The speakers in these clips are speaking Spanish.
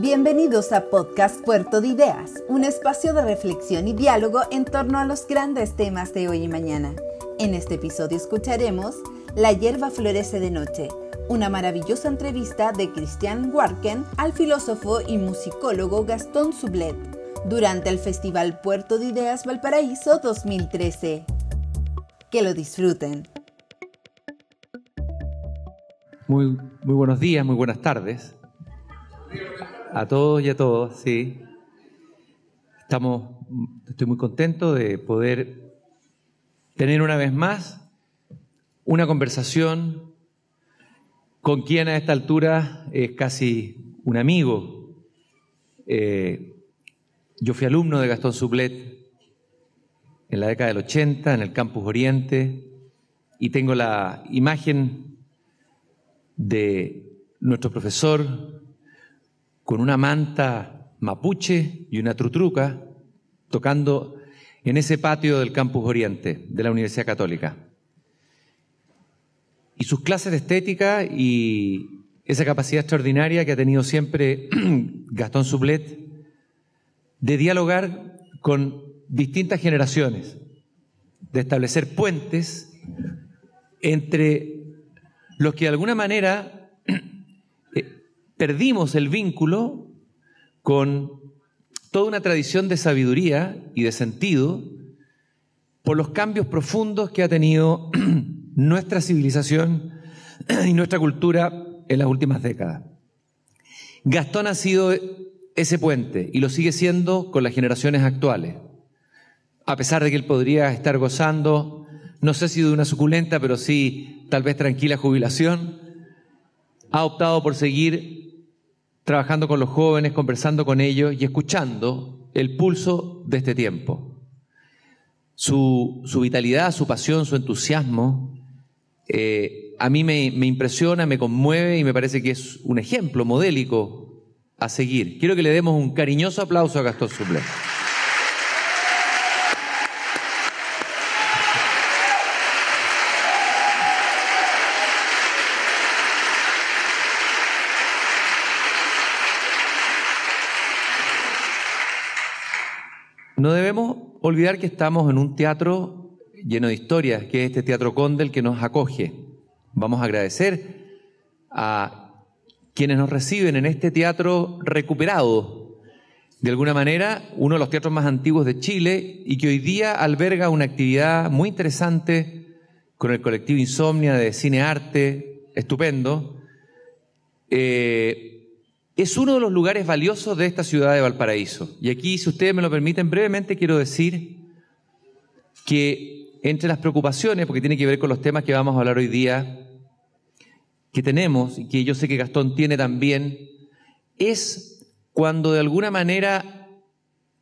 Bienvenidos a Podcast Puerto de Ideas, un espacio de reflexión y diálogo en torno a los grandes temas de hoy y mañana. En este episodio escucharemos La hierba florece de noche, una maravillosa entrevista de Christian Warken al filósofo y musicólogo Gastón Sublet durante el Festival Puerto de Ideas Valparaíso 2013. Que lo disfruten. Muy, muy buenos días, muy buenas tardes. A todos y a todas, sí. Estamos, estoy muy contento de poder tener una vez más una conversación con quien a esta altura es casi un amigo. Eh, yo fui alumno de Gastón Sublet en la década del 80 en el Campus Oriente y tengo la imagen de nuestro profesor con una manta mapuche y una trutruca tocando en ese patio del Campus Oriente de la Universidad Católica. Y sus clases de estética y esa capacidad extraordinaria que ha tenido siempre Gastón Sublet de dialogar con distintas generaciones, de establecer puentes entre los que de alguna manera perdimos el vínculo con toda una tradición de sabiduría y de sentido por los cambios profundos que ha tenido nuestra civilización y nuestra cultura en las últimas décadas. Gastón ha sido ese puente y lo sigue siendo con las generaciones actuales. A pesar de que él podría estar gozando, no sé si de una suculenta, pero sí tal vez tranquila jubilación, ha optado por seguir trabajando con los jóvenes, conversando con ellos y escuchando el pulso de este tiempo. Su, vitalidad, su pasión, su entusiasmo, eh, a mí me, impresiona, me conmueve y me parece que es un ejemplo modélico a seguir. Quiero que le demos un cariñoso aplauso a Gastón Suple. No debemos olvidar que estamos en un teatro lleno de historias, que es este Teatro Condel que nos acoge. Vamos a agradecer a quienes nos reciben en este teatro recuperado, de alguna manera, uno de los teatros más antiguos de Chile y que hoy día alberga una actividad muy interesante con el colectivo Insomnia de Cine Arte, estupendo. Eh, es uno de los lugares valiosos de esta ciudad de Valparaíso. Y aquí, si ustedes me lo permiten brevemente, quiero decir que entre las preocupaciones, porque tiene que ver con los temas que vamos a hablar hoy día, que tenemos y que yo sé que Gastón tiene también, es cuando de alguna manera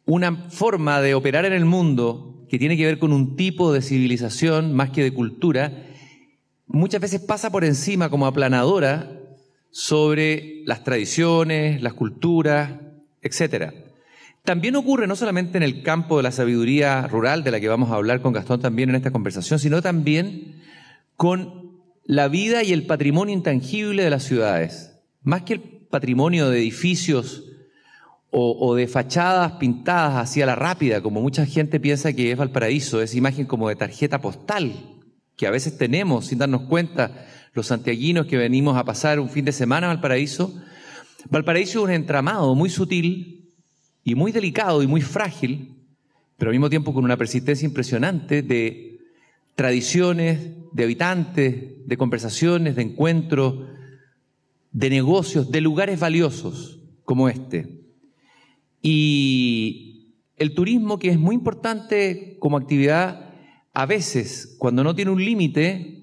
una forma de operar en el mundo que tiene que ver con un tipo de civilización más que de cultura, muchas veces pasa por encima como aplanadora sobre las tradiciones, las culturas, etc. También ocurre no solamente en el campo de la sabiduría rural, de la que vamos a hablar con Gastón también en esta conversación, sino también con la vida y el patrimonio intangible de las ciudades. Más que el patrimonio de edificios o, de fachadas pintadas hacia la rápida, como mucha gente piensa que es Valparaíso, es imagen como de tarjeta postal, que a veces tenemos sin darnos cuenta los santiaguinos que venimos a pasar un fin de semana a Valparaíso. Valparaíso es un entramado muy sutil y muy delicado y muy frágil, pero al mismo tiempo con una persistencia impresionante de tradiciones, de habitantes, de conversaciones, de encuentros, de negocios, de lugares valiosos como este. Y el turismo, que es muy importante como actividad, a veces, cuando no tiene un límite,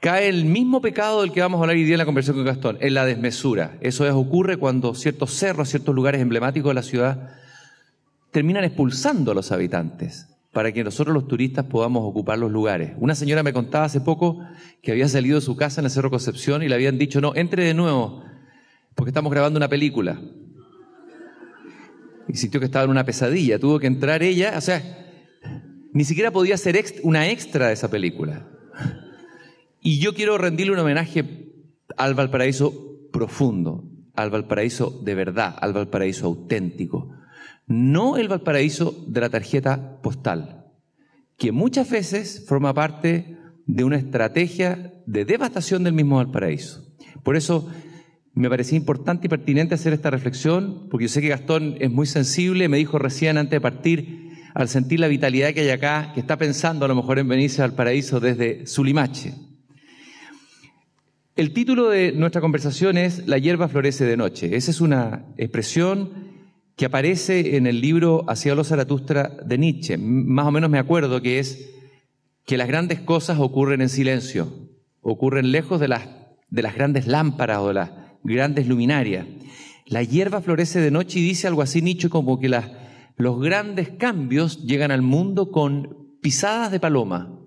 cae el mismo pecado del que vamos a hablar hoy día en la conversación con Gastón, en la desmesura. Eso es, ocurre cuando ciertos cerros, ciertos lugares emblemáticos de la ciudad terminan expulsando a los habitantes para que nosotros los turistas podamos ocupar los lugares. Una señora me contaba hace poco que había salido de su casa en el Cerro Concepción y le habían dicho, no, entre de nuevo, porque estamos grabando una película. Y sintió que estaba en una pesadilla, tuvo que entrar ella, o sea, ni siquiera podía ser una extra de esa película. Y yo quiero rendirle un homenaje al Valparaíso profundo, al Valparaíso de verdad, al Valparaíso auténtico, no el Valparaíso de la tarjeta postal, que muchas veces forma parte de una estrategia de devastación del mismo Valparaíso. Por eso me parecía importante y pertinente hacer esta reflexión, porque yo sé que Gastón es muy sensible, me dijo recién antes de partir, al sentir la vitalidad que hay acá, que está pensando a lo mejor en venirse al paraíso desde Sulimache. El título de nuestra conversación es La hierba florece de noche. Esa es una expresión que aparece en el libro Hacia los Zaratustra de Nietzsche. Más o menos me acuerdo que es que las grandes cosas ocurren en silencio, ocurren lejos de las, de las grandes lámparas o de las grandes luminarias. La hierba florece de noche y dice algo así Nietzsche como que las, los grandes cambios llegan al mundo con pisadas de paloma,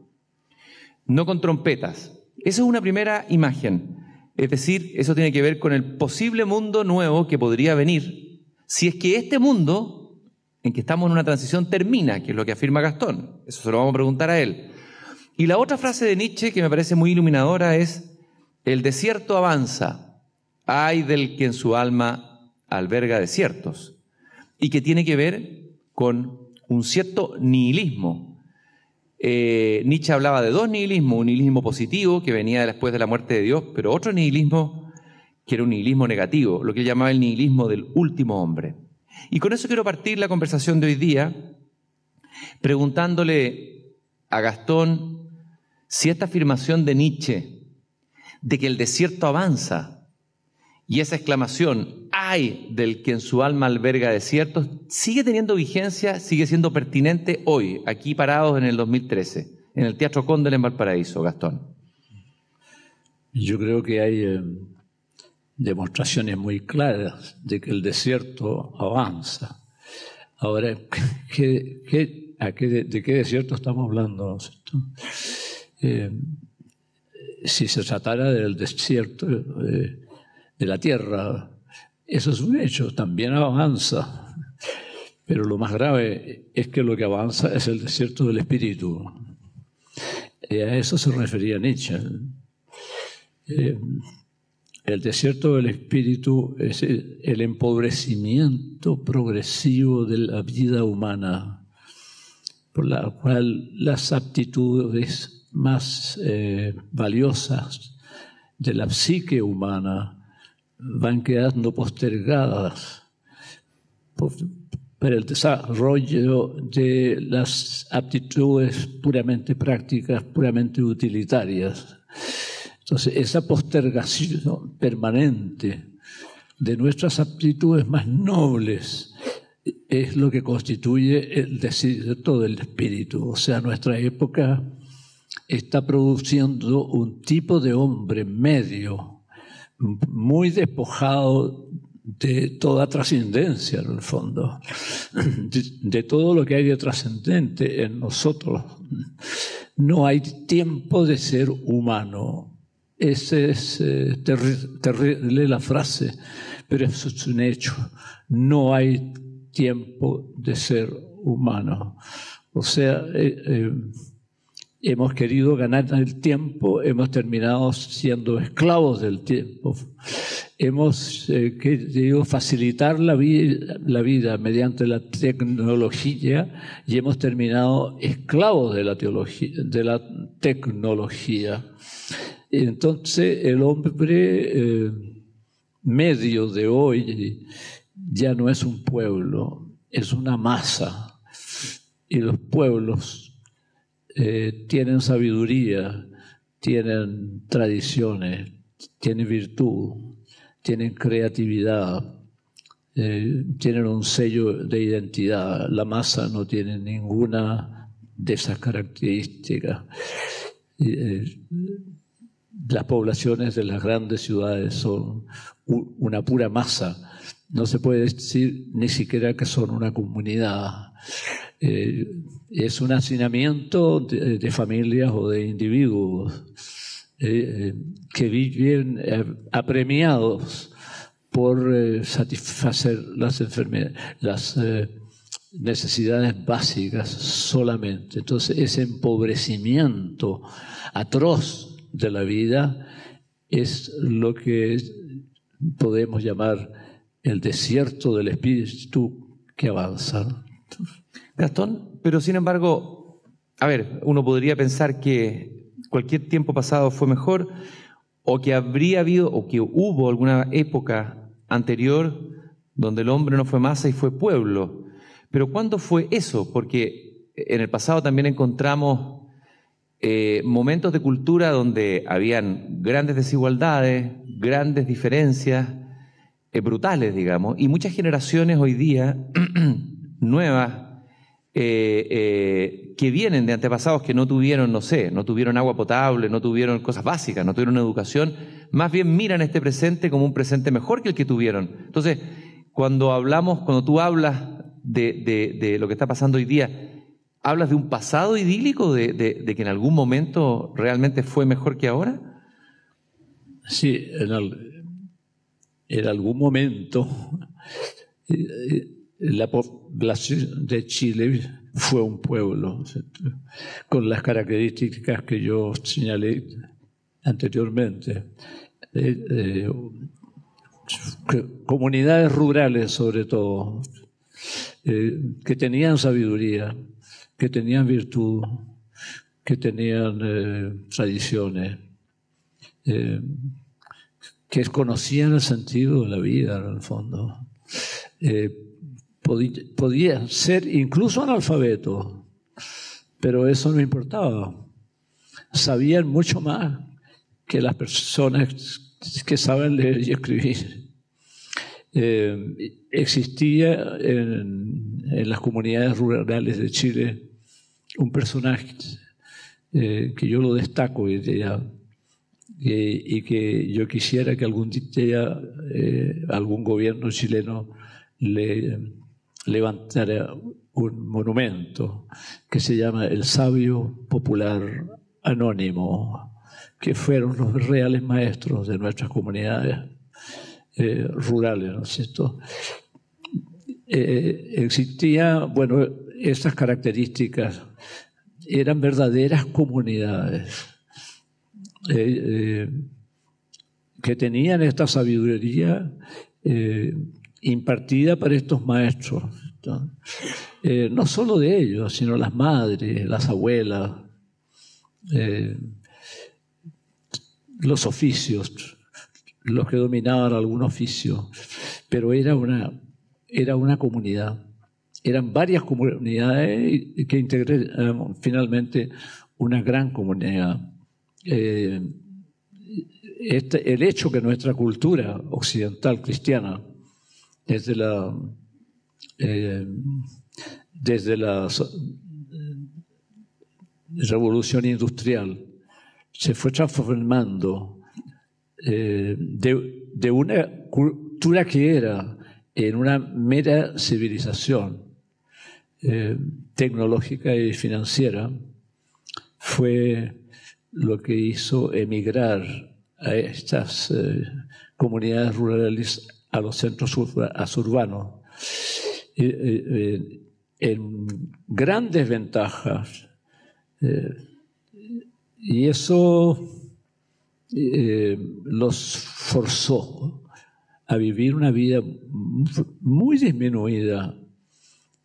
no con trompetas. Esa es una primera imagen. Es decir, eso tiene que ver con el posible mundo nuevo que podría venir si es que este mundo en que estamos en una transición termina, que es lo que afirma Gastón. Eso se lo vamos a preguntar a él. Y la otra frase de Nietzsche que me parece muy iluminadora es, el desierto avanza, hay del que en su alma alberga desiertos, y que tiene que ver con un cierto nihilismo eh, Nietzsche hablaba de dos nihilismos, un nihilismo positivo que venía después de la muerte de Dios, pero otro nihilismo que era un nihilismo negativo, lo que él llamaba el nihilismo del último hombre. Y con eso quiero partir la conversación de hoy día preguntándole a Gastón si esta afirmación de Nietzsche de que el desierto avanza y esa exclamación, del que en su alma alberga desiertos, sigue teniendo vigencia, sigue siendo pertinente hoy, aquí parados en el 2013, en el Teatro Cóndel en Valparaíso, Gastón. Yo creo que hay eh, demostraciones muy claras de que el desierto avanza. Ahora, ¿qué, de qué desierto estamos hablando? Eh, si se tratara del desierto, eh, de la tierra. Eso es un hecho, también avanza. Pero lo más grave es que lo que avanza es el desierto del espíritu. Y a eso se refería Nietzsche. Eh, el desierto del espíritu es el empobrecimiento progresivo de la vida humana, por la cual las aptitudes más eh, valiosas de la psique humana van quedando postergadas para el desarrollo de las aptitudes puramente prácticas, puramente utilitarias. Entonces, esa postergación permanente de nuestras aptitudes más nobles es lo que constituye el desierto del espíritu. O sea, nuestra época está produciendo un tipo de hombre medio, muy despojado de toda trascendencia en el fondo, de, todo lo que hay de trascendente en nosotros. No hay tiempo de ser humano. Esa es eh, terrible la frase, pero eso es un hecho. No hay tiempo de ser humano. O sea, eh, eh, hemos querido ganar el tiempo, hemos terminado siendo esclavos del tiempo. Hemos eh, querido facilitar la, vida mediante la tecnología y hemos terminado esclavos de la, teología, de tecnología. Entonces el hombre eh, medio de hoy ya no es un pueblo, es una masa. Y los pueblos eh, tienen sabiduría, tienen tradiciones, tienen virtud, tienen creatividad, eh, tienen un sello de identidad. La masa no tiene ninguna de esas características. Eh, las poblaciones de las grandes ciudades son una pura masa. No se puede decir ni siquiera que son una comunidad es un hacinamiento de, familias o de individuos eh, que viven eh, apremiados por eh, satisfacer las enfermedades, las necesidades básicas solamente. Entonces, ese empobrecimiento atroz de la vida es lo que podemos llamar el desierto del espíritu que avanza. Gastón, pero sin embargo, a ver, uno podría pensar que cualquier tiempo pasado fue mejor o que habría habido o que hubo alguna época anterior donde el hombre no fue masa y fue pueblo. Pero ¿cuándo fue eso? Porque en el pasado también encontramos eh, momentos de cultura donde habían grandes desigualdades, grandes diferencias, eh, brutales, digamos, y muchas generaciones hoy día nuevas eh, que vienen de antepasados que no tuvieron, no sé, no tuvieron agua potable, no tuvieron cosas básicas, no tuvieron educación, más bien miran este presente como un presente mejor que el que tuvieron. Entonces, cuando hablamos, cuando tú hablas de, lo que está pasando hoy día, ¿hablas de un pasado idílico, de, que en algún momento realmente fue mejor que ahora? Sí, en, algún momento eh, eh, la población de Chile fue un pueblo, con las características que yo señalé anteriormente. Comunidades rurales sobre todo, eh, que tenían sabiduría, que tenían virtud, que tenían eh, tradiciones, eh, que conocían el sentido de la vida en el fondo. Podían ser incluso analfabetos, pero eso no importaba. Sabían mucho más que las personas que saben leer y escribir. Eh, existía en, las comunidades rurales de Chile un personaje eh, que yo lo destaco y, y, que yo quisiera que algún día eh, algún gobierno chileno le levantara un monumento que se llama el sabio popular anónimo que fueron los reales maestros de nuestras comunidades eh, rurales, ¿no? Eh, existía, bueno, estas características eran verdaderas comunidades eh, que tenían esta sabiduría impartida para estos maestros. no solo de ellos, sino las madres, las abuelas los oficios, los que dominaban algún oficio, pero era una, era una comunidad. Eran varias comunidades que integraron finalmente una gran comunidad. Eh, este, el hecho que nuestra cultura occidental cristiana, desde la, eh, desde la revolución industrial, se fue transformando eh, de, una cultura que era en una mera civilización eh, tecnológica y financiera, fue lo que hizo emigrar a estas eh, comunidades rurales a los centros urbanos en grandes ventajas y eso eh, los forzó a vivir una vida muy disminuida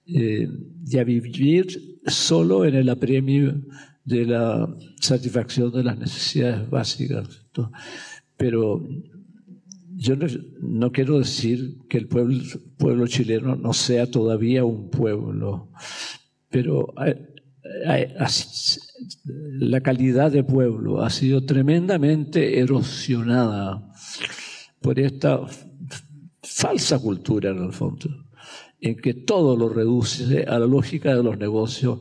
eh, y a vivir solo en el apremio de la satisfacción de las necesidades básicas. Pero yo no, quiero decir que el pueblo, chileno no sea todavía un pueblo, pero la calidad de pueblo ha sido tremendamente erosionada por esta falsa cultura en el fondo, en que todo lo reduce a la lógica de los negocios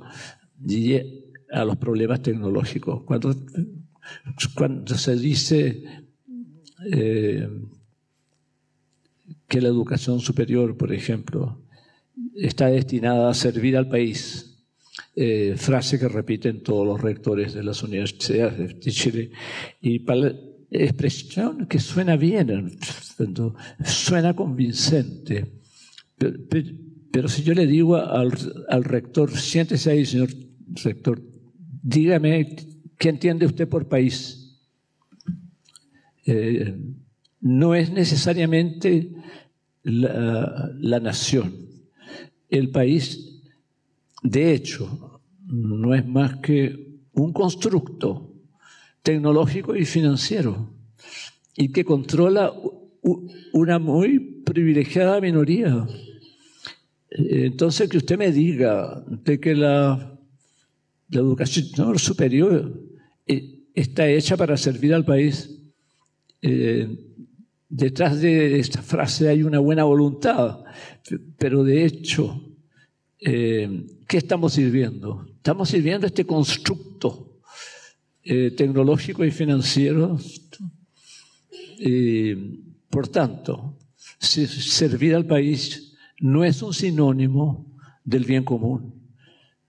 y a los problemas tecnológicos. Cuando, cuando se dice eh, que la educación superior, por ejemplo, está destinada a servir al país, eh, frase que repiten todos los rectores de las universidades de Chile, y para expresión que suena bien, suena convincente. Pero, si yo le digo al, rector, siéntese ahí, señor rector, dígame, ¿qué entiende usted por país? Eh, no es necesariamente la, nación. El país, de hecho, no es más que un constructo tecnológico y financiero y que controla una muy privilegiada minoría. Entonces, que usted me diga de que la, la educación superior eh, está hecha para servir al país, eh, detrás de esta frase hay una buena voluntad, pero de hecho, eh, ¿qué estamos sirviendo? Estamos sirviendo este constructo tecnológico y financiero. por tanto, servir al país no es un sinónimo del bien común,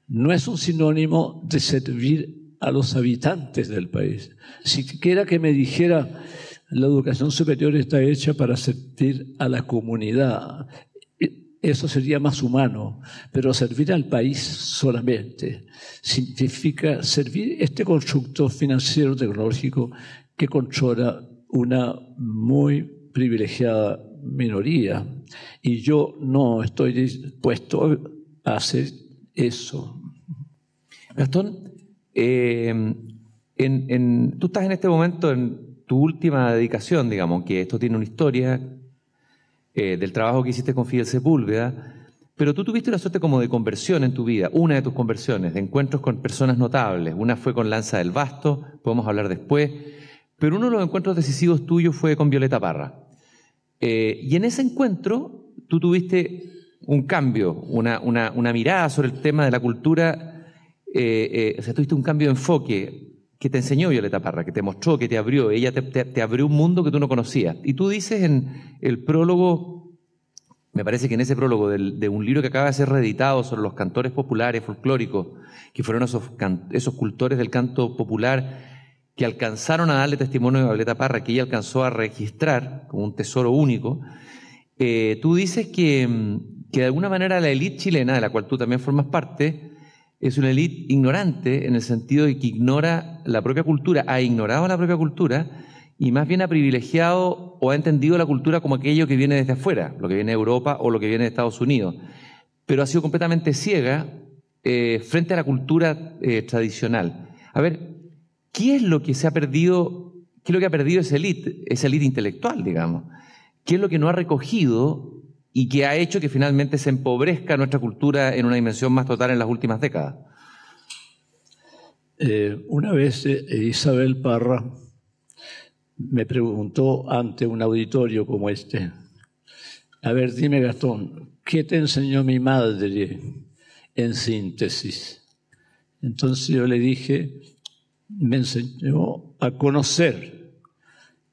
no es un sinónimo de servir a los habitantes del país. Si quiera que me dijera, la educación superior está hecha para servir a la comunidad, eso sería más humano, pero servir al país solamente significa servir este constructo financiero tecnológico que controla una muy privilegiada minoría. Y yo no estoy dispuesto a hacer eso. Gastón, eh, tú estás en este momento en tu última dedicación, digamos, que esto tiene una historia eh, del trabajo que hiciste con Fidel Sepúlveda, pero tú tuviste una suerte como de conversión en tu vida, una de tus conversiones, de encuentros con personas notables. Una fue con Lanza del Basto, podemos hablar después, pero uno de los encuentros decisivos tuyos fue con Violeta Parra. Eh, y en ese encuentro tú tuviste un cambio, una, mirada sobre el tema de la cultura, eh, o sea, tuviste un cambio de enfoque que te enseñó Violeta Parra, que te mostró, que te abrió, ella te, abrió un mundo que tú no conocías. Y tú dices en el prólogo, me parece que en ese prólogo de un libro que acaba de ser reeditado sobre los cantores populares folclóricos, que fueron esos, esos cultores del canto popular, que alcanzaron a darle testimonio a Violeta Parra, que ella alcanzó a registrar como un tesoro único, eh, tú dices que, que, de alguna manera la élite chilena, de la cual tú también formas parte, es una élite ignorante en el sentido de que ignora la propia cultura, ha ignorado la propia cultura y más bien ha privilegiado o ha entendido la cultura como aquello que viene desde afuera, lo que viene de Europa o lo que viene de Estados Unidos, pero ha sido completamente ciega eh, frente a la cultura eh, tradicional. A ver, ¿Qué es lo que se ha perdido? ¿Qué es lo que ha perdido esa élite, esa élite intelectual, digamos? ¿Qué es lo que no ha recogido y que ha hecho que finalmente se empobrezca nuestra cultura en una dimensión más total en las últimas décadas? Eh, una vez eh, Isabel Parra me preguntó ante un auditorio como este, a ver, dime Gastón, ¿qué te enseñó mi madre en síntesis? Entonces yo le dije, me enseñó a conocer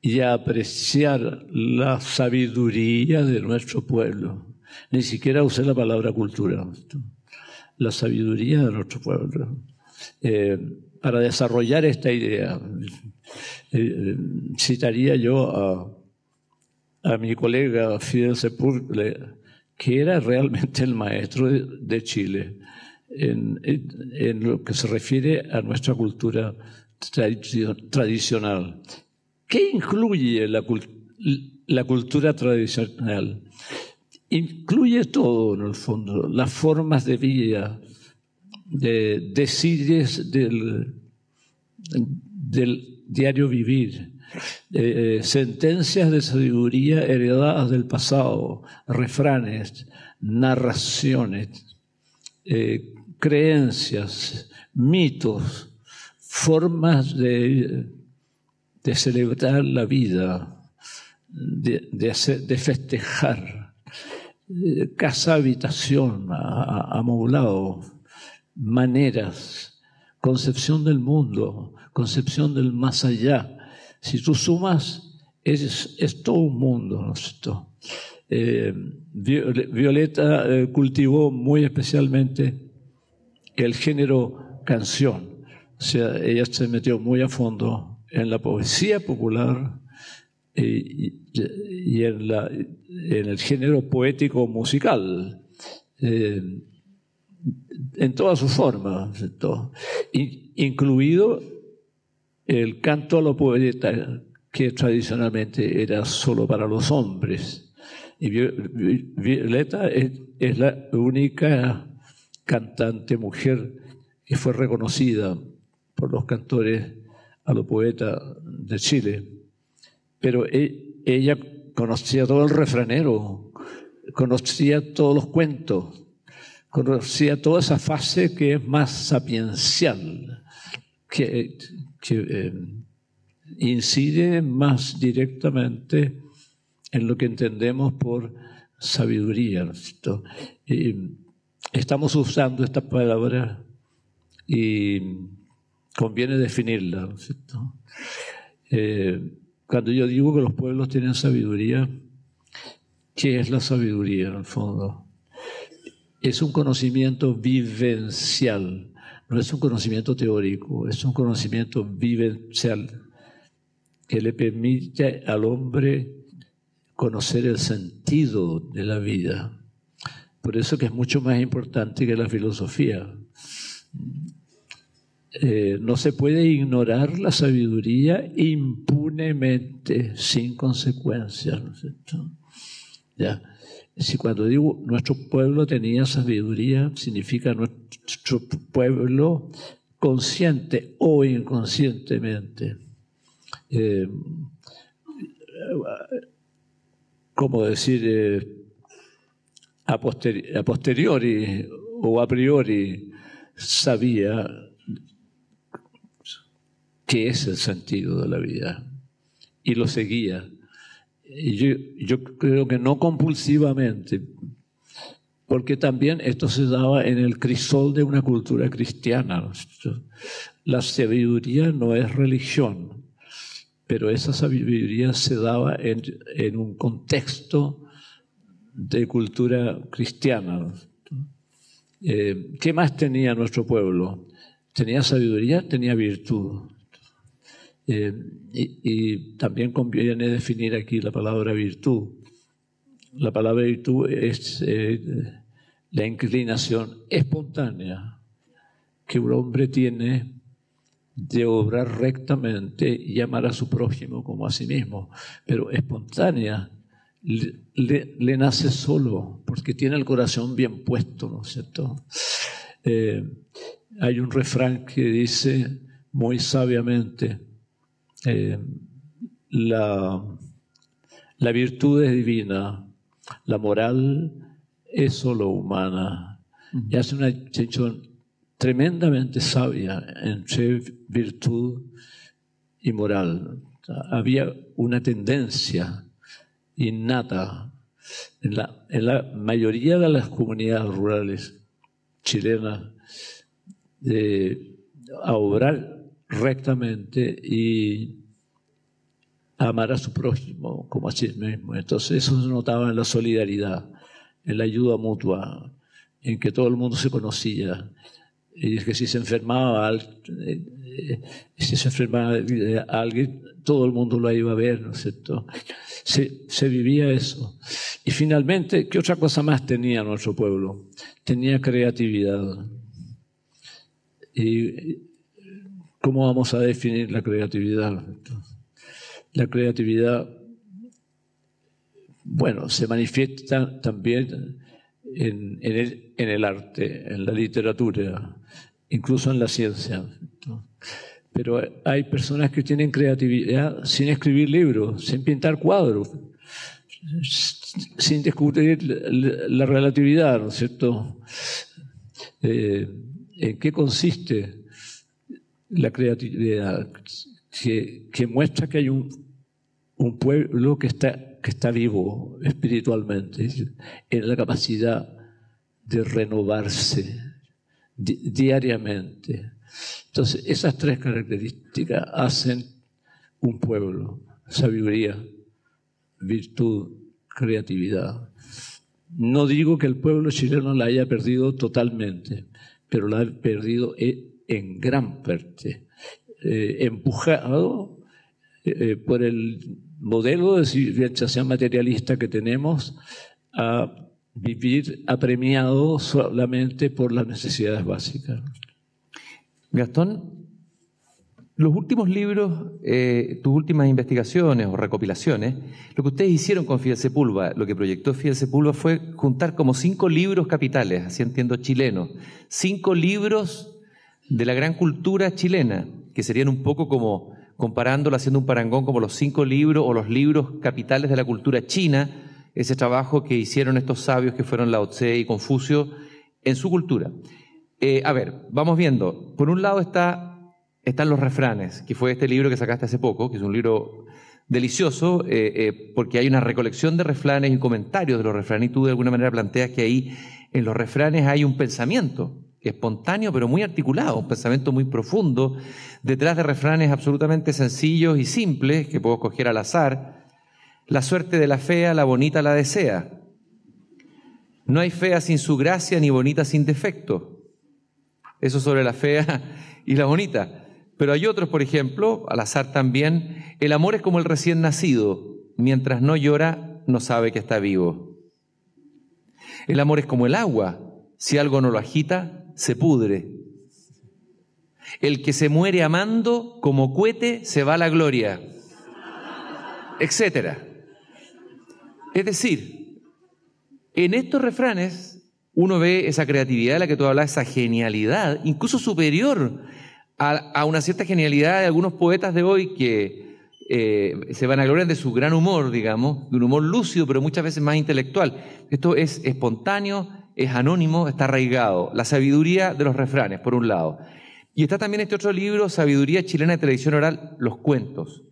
y a apreciar la sabiduría de nuestro pueblo. Ni siquiera usé la palabra cultura, la sabiduría de nuestro pueblo. Eh, para desarrollar esta idea, eh, citaría yo a, a, mi colega Fidel Sepúlveda, que era realmente el maestro de Chile en, lo que se refiere a nuestra cultura tradicional. ¿Qué incluye la, cultura tradicional? Incluye todo, en el fondo, las formas de vida, de decides del, del diario vivir, eh, sentencias de sabiduría heredadas del pasado, refranes, narraciones, eh, creencias, mitos, formas de, de celebrar la vida, de, de, festejar, eh, casa, habitación, amoblado, maneras, concepción del mundo, concepción del más allá. Si tú sumas, es, es todo un mundo, ¿no? Eh, Violeta eh, cultivó muy especialmente el género canción. O sea, ella se metió muy a fondo en la poesía popular y, en, el género poético musical, eh, en todas sus formas, incluido el canto a la poeta, que tradicionalmente era solo para los hombres. Y Violeta es, la única cantante mujer que fue reconocida por los cantores a los poetas de Chile. Pero e, ella conocía todo el refranero, conocía todos los cuentos, conocía toda esa fase que es más sapiencial, que, eh, incide más directamente en lo que entendemos por sabiduría. estamos usando esta palabra y conviene definirla. Eh, cuando yo digo que los pueblos tienen sabiduría, ¿qué es la sabiduría en el fondo? Es un conocimiento vivencial, no es un conocimiento teórico, es un conocimiento vivencial que le permite al hombre conocer el sentido de la vida. Por eso que es mucho más importante que la filosofía. Eh, no se puede ignorar la sabiduría impunemente, sin consecuencias. ¿no es cierto? ¿Ya? Si cuando digo nuestro pueblo tenía sabiduría, significa nuestro pueblo consciente o inconscientemente. Eh, ¿Cómo decir? Eh, a, posteriori o a priori sabía es el sentido de la vida y lo seguía yo, yo creo que no compulsivamente, porque también esto se daba en el crisol de una cultura cristiana. La sabiduría no es religión, pero esa sabiduría se daba en, en un contexto de cultura cristiana. Eh, ¿Qué más tenía nuestro pueblo? Tenía sabiduría, tenía virtud. Eh, y, también conviene definir aquí la palabra virtud. La palabra virtud es eh, la inclinación espontánea que un hombre tiene de obrar rectamente y amar a su prójimo como a sí mismo, pero espontánea. Le, nace solo, porque tiene el corazón bien puesto, ¿no es cierto? Eh, hay un refrán que dice muy sabiamente, eh, la, la virtud es divina, la moral es solo humana. Y hace una distinción tremendamente sabia entre virtud y moral. había una tendencia innata en la, en la, mayoría de las comunidades rurales chilenas de, a obrar rectamente y amar a su prójimo como a sí mismo. Entonces eso se notaba en la solidaridad, en la ayuda mutua, en que todo el mundo se conocía. Y es que si se enfermaba, eh, si se enfermaba alguien, todo el mundo lo iba a ver, ¿no es cierto? Se, se vivía eso. Y finalmente, ¿qué otra cosa más tenía nuestro pueblo? Tenía creatividad. Y ¿Cómo vamos a definir la creatividad? La creatividad, bueno, se manifiesta también en, el, arte, en la literatura, incluso en la ciencia. Pero hay personas que tienen creatividad sin escribir libros, sin pintar cuadros, sin descubrir la, relatividad, ¿no es cierto? Eh, ¿En qué consiste? La creatividad, que, que muestra que hay un, un, pueblo que está, que está vivo espiritualmente, en la capacidad de renovarse diariamente. Entonces, esas tres características hacen un pueblo, sabiduría, virtud, creatividad. No digo que el pueblo chileno la haya perdido totalmente, pero la ha perdido e en gran parte, eh, empujado eh, por el modelo de civilización materialista que tenemos a vivir apremiado solamente por las necesidades básicas. Gastón, los últimos libros, eh, tus últimas investigaciones o recopilaciones, lo que ustedes hicieron con Fidel Sepúlveda, lo que proyectó Fidel Sepúlveda fue juntar como cinco libros capitales, así entiendo chilenos, cinco libros de la gran cultura chilena, que serían un poco como comparándolo, haciendo un parangón como los cinco libros o los libros capitales de la cultura china, ese trabajo que hicieron estos sabios que fueron Lao Tse y Confucio en su cultura. Eh, a ver, vamos viendo. Por un lado está están los refranes, que fue este libro que sacaste hace poco, que es un libro delicioso, eh, eh, porque hay una recolección de refranes y comentarios de los refranes, y tú de alguna manera planteas que ahí en los refranes hay un pensamiento espontáneo, pero muy articulado, un pensamiento muy profundo, detrás de refranes absolutamente sencillos y simples, que puedo escoger al azar. La suerte de la fea, la bonita la desea. No hay fea sin su gracia, ni bonita sin defecto. Eso sobre la fea y la bonita. Pero hay otros, por ejemplo, al azar también, el amor es como el recién nacido, mientras no llora, no sabe que está vivo. El amor es como el agua, si algo no lo agita, se pudre. El que se muere amando, como cohete, se va a la gloria, etcétera. Es decir, en estos refranes uno ve esa creatividad de la que tú hablas, esa genialidad, incluso superior a, una cierta genialidad de algunos poetas de hoy que eh, se van a gloriar de su gran humor, digamos, de un humor lúcido, pero muchas veces más intelectual. Esto es espontáneo, es anónimo, está arraigado. La sabiduría de los refranes, por un lado. Y está también este otro libro, Sabiduría Chilena de Tradición Oral, Los Cuentos.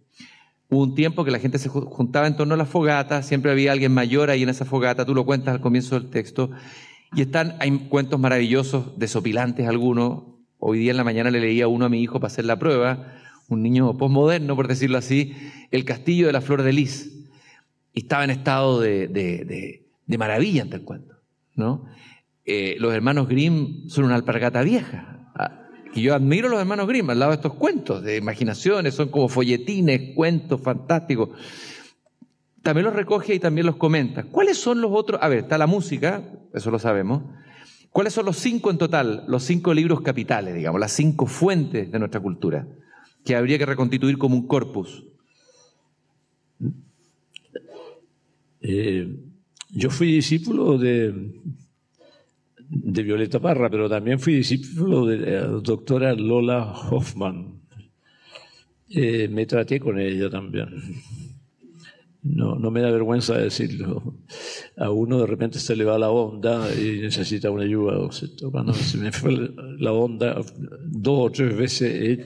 Hubo un tiempo que la gente se juntaba en torno a la fogata, siempre había alguien mayor ahí en esa fogata, tú lo cuentas al comienzo del texto, y están, hay cuentos maravillosos, desopilantes algunos, Hoy día en la mañana le leía uno a mi hijo para hacer la prueba, un niño posmoderno, por decirlo así, El Castillo de la Flor de Lis. Y estaba en estado de, maravilla ante el cuento. ¿No? Eh, los hermanos Grimm son una alpargata vieja. Ah, y yo admiro a los hermanos Grimm al lado de estos cuentos de imaginaciones, son como folletines, cuentos fantásticos. También los recoge y también los comenta. ¿Cuáles son los otros? A ver, está la música, eso lo sabemos. ¿Cuáles son los cinco en total, los cinco libros capitales, digamos, las cinco fuentes de nuestra cultura, que habría que reconstituir como un corpus? Eh, yo fui discípulo de, de Violeta Parra, pero también fui discípulo de la doctora Lola Hoffman. Eh, me traté con ella también. No, no me da vergüenza decirlo. A uno de repente se le va la onda y necesita una ayuda. Cuando se me fue la onda dos o tres veces,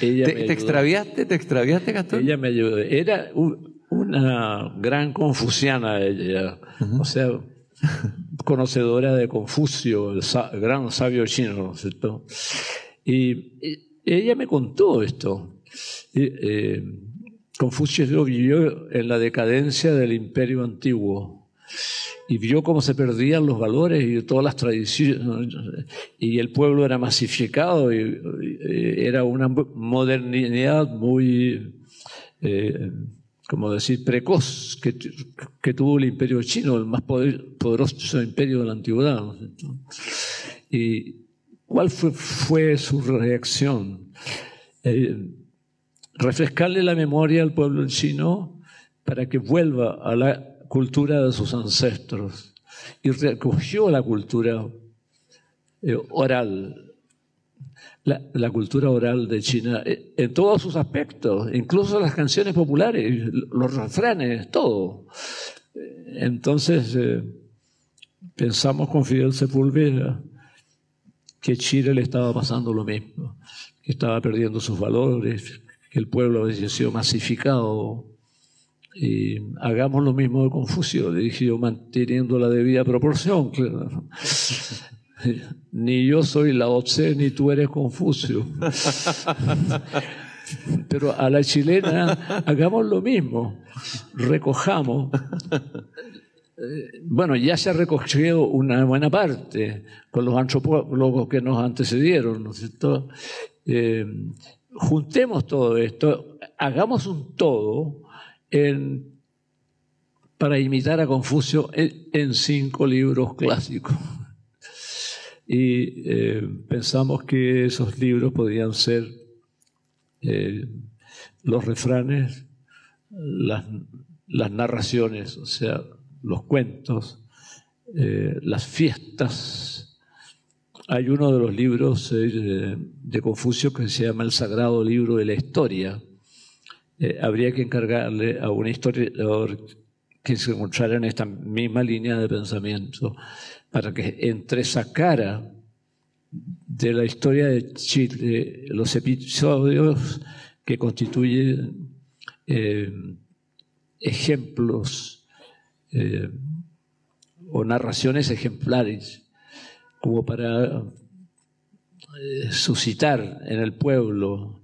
ella, ¿Te, extraviaste? ¿Te extraviaste, Gastón? Ella me ayudó. Era una gran confuciana ella. O sea, conocedora de Confucio, el gran sabio chino, ¿cierto? Y, ella me contó esto. Eh, Confucio vivió en la decadencia del imperio antiguo y vio cómo se perdían los valores y todas las tradiciones y el pueblo era masificado y, era una modernidad muy, eh, como decir, precoz que, tuvo el imperio chino, el más poderoso imperio de la antigüedad. ¿Y cuál fue, fue su reacción? Eh, refrescarle la memoria al pueblo chino para que vuelva a la cultura de sus ancestros. Y recogió la cultura eh, oral, la, cultura oral de China eh, en todos sus aspectos, incluso las canciones populares, los refranes, todo. Entonces, eh, pensamos con Fidel Sepúlveda que Chile le estaba pasando lo mismo, que estaba perdiendo sus valores, el pueblo había sido masificado. Y hagamos lo mismo de Confucio, dije manteniendo la debida proporción. ni yo soy la Tse, ni tú eres Confucio. Pero a la chilena hagamos lo mismo, recojamos. Bueno, ya se ha recogido una buena parte con los antropólogos que nos antecedieron, ¿no es cierto? Eh, juntemos todo esto, hagamos un todo para imitar a Confucio en, cinco libros clásicos. Y eh, pensamos que esos libros podían ser eh, los refranes, las, narraciones, o sea, los cuentos, eh, las fiestas. Hay uno de los libros de Confucio que se llama El Sagrado Libro de la Historia. habría que encargarle a un historiador que se encontrara en esta misma línea de pensamiento para que entresacara de la historia de Chile los episodios que constituyen eh, ejemplos eh, o narraciones ejemplares como para eh, suscitar en el pueblo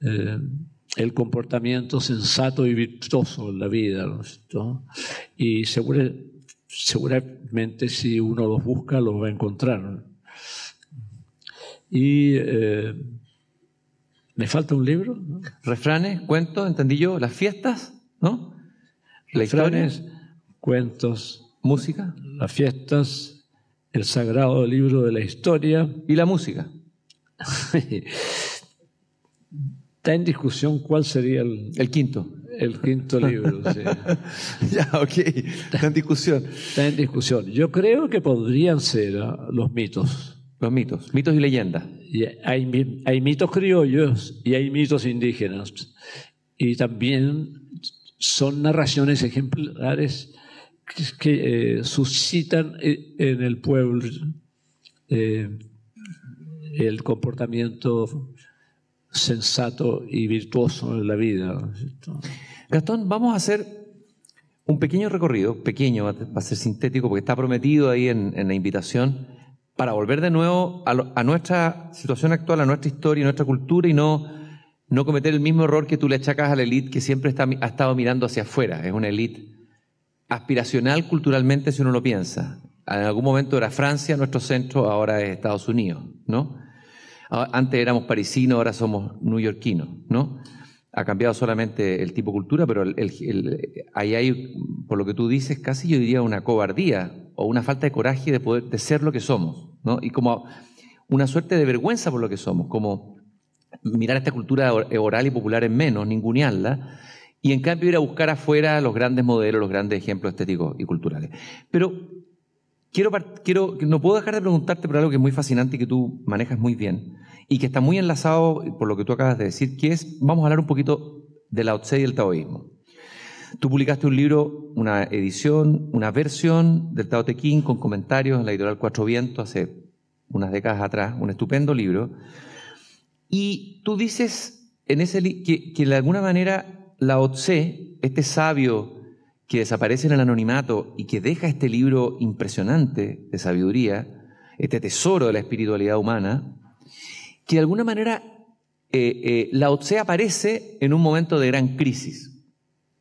el comportamiento sensato y virtuoso en la vida. Y seguramente si uno los busca, los va a encontrar. Y eh, me falta un libro. Refranes, cuentos, entendí yo, las fiestas, ¿no? Refranes, cuentos. Música. Las fiestas, el sagrado libro de la historia. Y la música. Está en discusión cuál sería el... El quinto. El quinto libro, sí. ya, ok. Está en discusión. Está en discusión. Yo creo que podrían ser ah, los mitos. Los mitos, mitos y leyendas. hay, hay mitos criollos y hay mitos indígenas. Y también son narraciones ejemplares que, eh, suscitan eh, en el pueblo eh, el comportamiento sensato y virtuoso en la vida. Gastón, vamos a hacer un pequeño recorrido, pequeño, va a ser sintético porque está prometido ahí en, la invitación, para volver de nuevo a, nuestra situación actual, a nuestra historia, a nuestra cultura y no, no cometer el mismo error que tú le achacas a la élite que siempre está, ha estado mirando hacia afuera. Es una élite aspiracional culturalmente si uno lo piensa. En algún momento era Francia nuestro centro, ahora es Estados Unidos, ¿no? Antes éramos parisinos, ahora somos newyorquinos, ¿no? Ha cambiado solamente el tipo de cultura, pero ahí hay, por lo que tú dices, casi yo diría una cobardía o una falta de coraje de poder de ser lo que somos, ¿no? Y como una suerte de vergüenza por lo que somos, como mirar esta cultura oral y popular en menos, ningunearla, y en cambio ir a buscar afuera los grandes modelos, los grandes ejemplos estéticos y culturales. Pero quiero, quiero, no puedo dejar de preguntarte por algo que es muy fascinante y que tú manejas muy bien y que está muy enlazado por lo que tú acabas de decir, que es, vamos a hablar un poquito de la Tse y el taoísmo. Tú publicaste un libro, una edición, una versión del Tao Te Ching con comentarios en la editorial Cuatro Vientos hace unas décadas atrás, un estupendo libro. Y tú dices en ese que, que de alguna manera Lao Tse, este sabio que desaparece en el anonimato y que deja este libro impresionante de sabiduría, este tesoro de la espiritualidad humana, que de alguna manera eh, eh, aparece en un momento de gran crisis.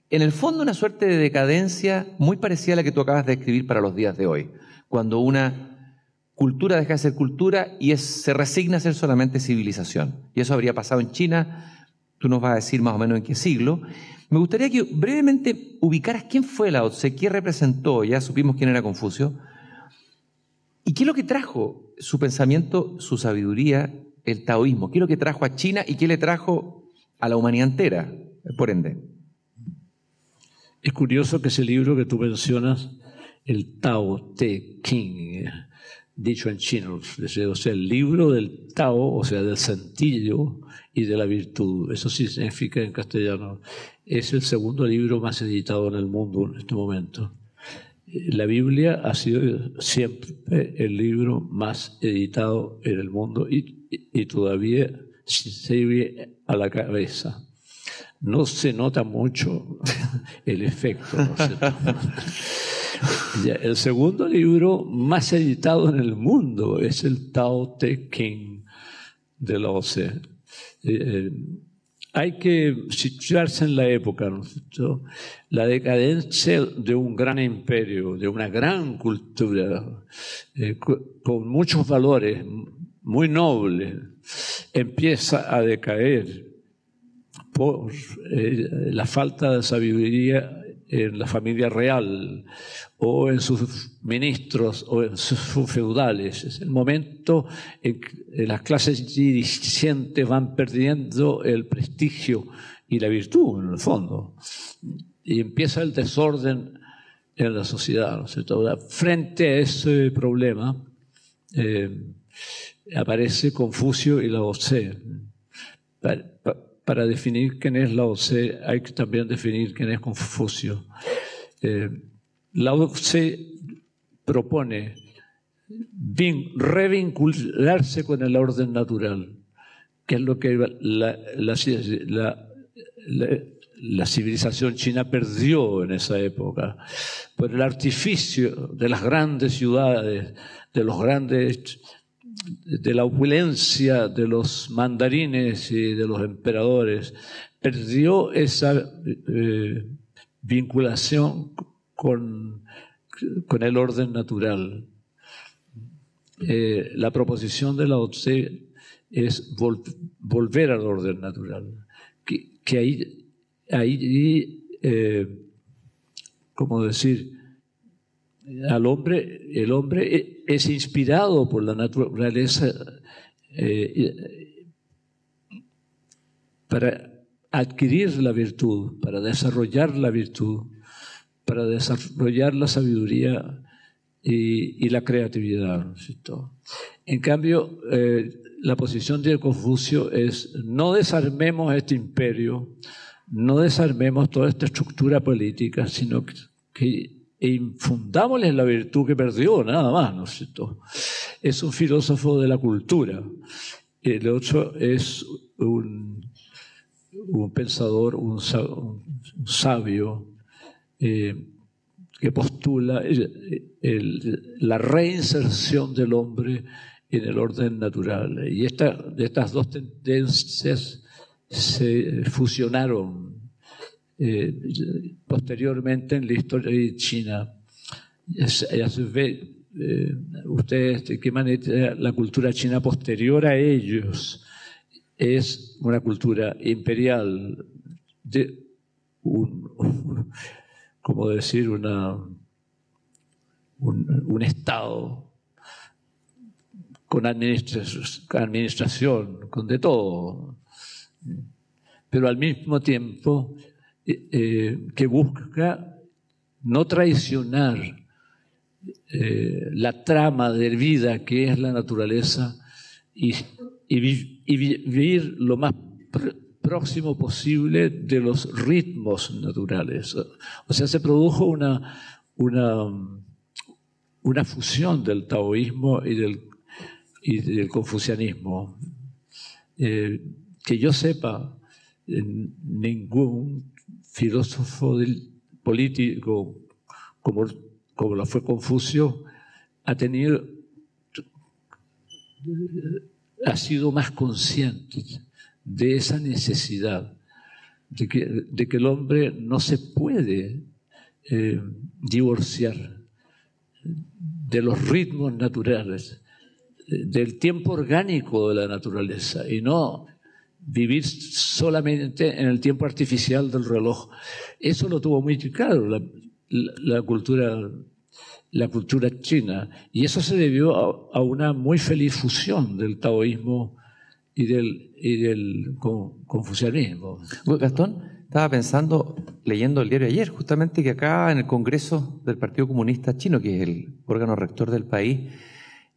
En el fondo una suerte de decadencia muy parecida a la que tú acabas de escribir para los días de hoy, cuando una cultura deja de ser cultura y se resigna a ser solamente civilización. Y eso habría pasado en China, tú nos vas a decir más o menos en qué siglo, me gustaría que brevemente ubicaras quién fue Lao Tse, qué representó, ya supimos quién era Confucio, y qué es lo que trajo su pensamiento, su sabiduría, el taoísmo, qué es lo que trajo a China y qué le trajo a la humanidad entera, por ende. Es curioso que ese libro que tú mencionas, el Tao Te King, dicho en chino, o sea, el libro del Tao, o sea, del sentido y de la virtud. Eso sí significa en castellano es el segundo libro más editado en el mundo en este momento. La Biblia ha sido siempre el libro más editado en el mundo y, todavía sigue a la cabeza. No se nota mucho el efecto. el segundo libro más editado en el mundo es el Tao Te Ching de la OCE hay que situarse en la época, La decadencia de un gran imperio, de una gran cultura, eh, con muchos valores, muy nobles, empieza a decaer por eh, la falta de sabiduría en la familia real o en sus ministros o en sus feudales. Es el momento en que las clases dirigentes van perdiendo el prestigio y la virtud, en el fondo. Y empieza el desorden en la sociedad. ¿no? Frente a ese problema eh, aparece Confucio y Lao Tse. Para, definir quién es Lao Tse hay que también definir quién es Confucio. Eh, Lao Tse propone revincularse con el orden natural, que es lo que la, la, la civilización china perdió en esa época por el artificio de las grandes ciudades, de los grandes de la opulencia de los mandarines y de los emperadores, perdió esa eh, vinculación con, con, el orden natural. Eh, la proposición de la Tse es volver al orden natural, que, que ahí ahí, eh, como decir, al hombre, el hombre es inspirado por la naturaleza eh, para adquirir la virtud, para desarrollar la virtud, para desarrollar la sabiduría y, la creatividad. En cambio, eh, la posición de Confucio es no desarmemos este imperio, no desarmemos toda esta estructura política, sino que, infundámosles la virtud que perdió, nada más, ¿no es un filósofo de la cultura. El otro es un, pensador, un, sabio, eh, que postula la reinserción del hombre en el orden natural. Y esta, estas dos tendencias se fusionaron eh, posteriormente en la historia de China. Ya se ve, eh, ustedes, de qué manera la cultura china posterior a ellos es una cultura imperial de un, como decir, una, un, Estado con administración, con de todo pero al mismo tiempo eh, eh, que busca no traicionar eh, la trama de vida que es la naturaleza y, vivir lo más próximo posible de los ritmos naturales. O sea, se produjo una, una, una fusión del taoísmo y del, y del confucianismo que yo sepa, ningún filósofo político como, como lo fue Confucio ha tenido, ha sido más consciente de esa necesidad, de que, de que el hombre no se puede eh, divorciar de los ritmos naturales, del tiempo orgánico de la naturaleza y no vivir solamente en el tiempo artificial del reloj. Eso lo tuvo muy claro la, cultura, la cultura china. Y eso se debió a, una muy feliz fusión del taoísmo y del, y del confucianismo. Gastón, estaba pensando, leyendo el diario ayer, justamente que acá en el Congreso del Partido Comunista Chino, que es el órgano rector del país,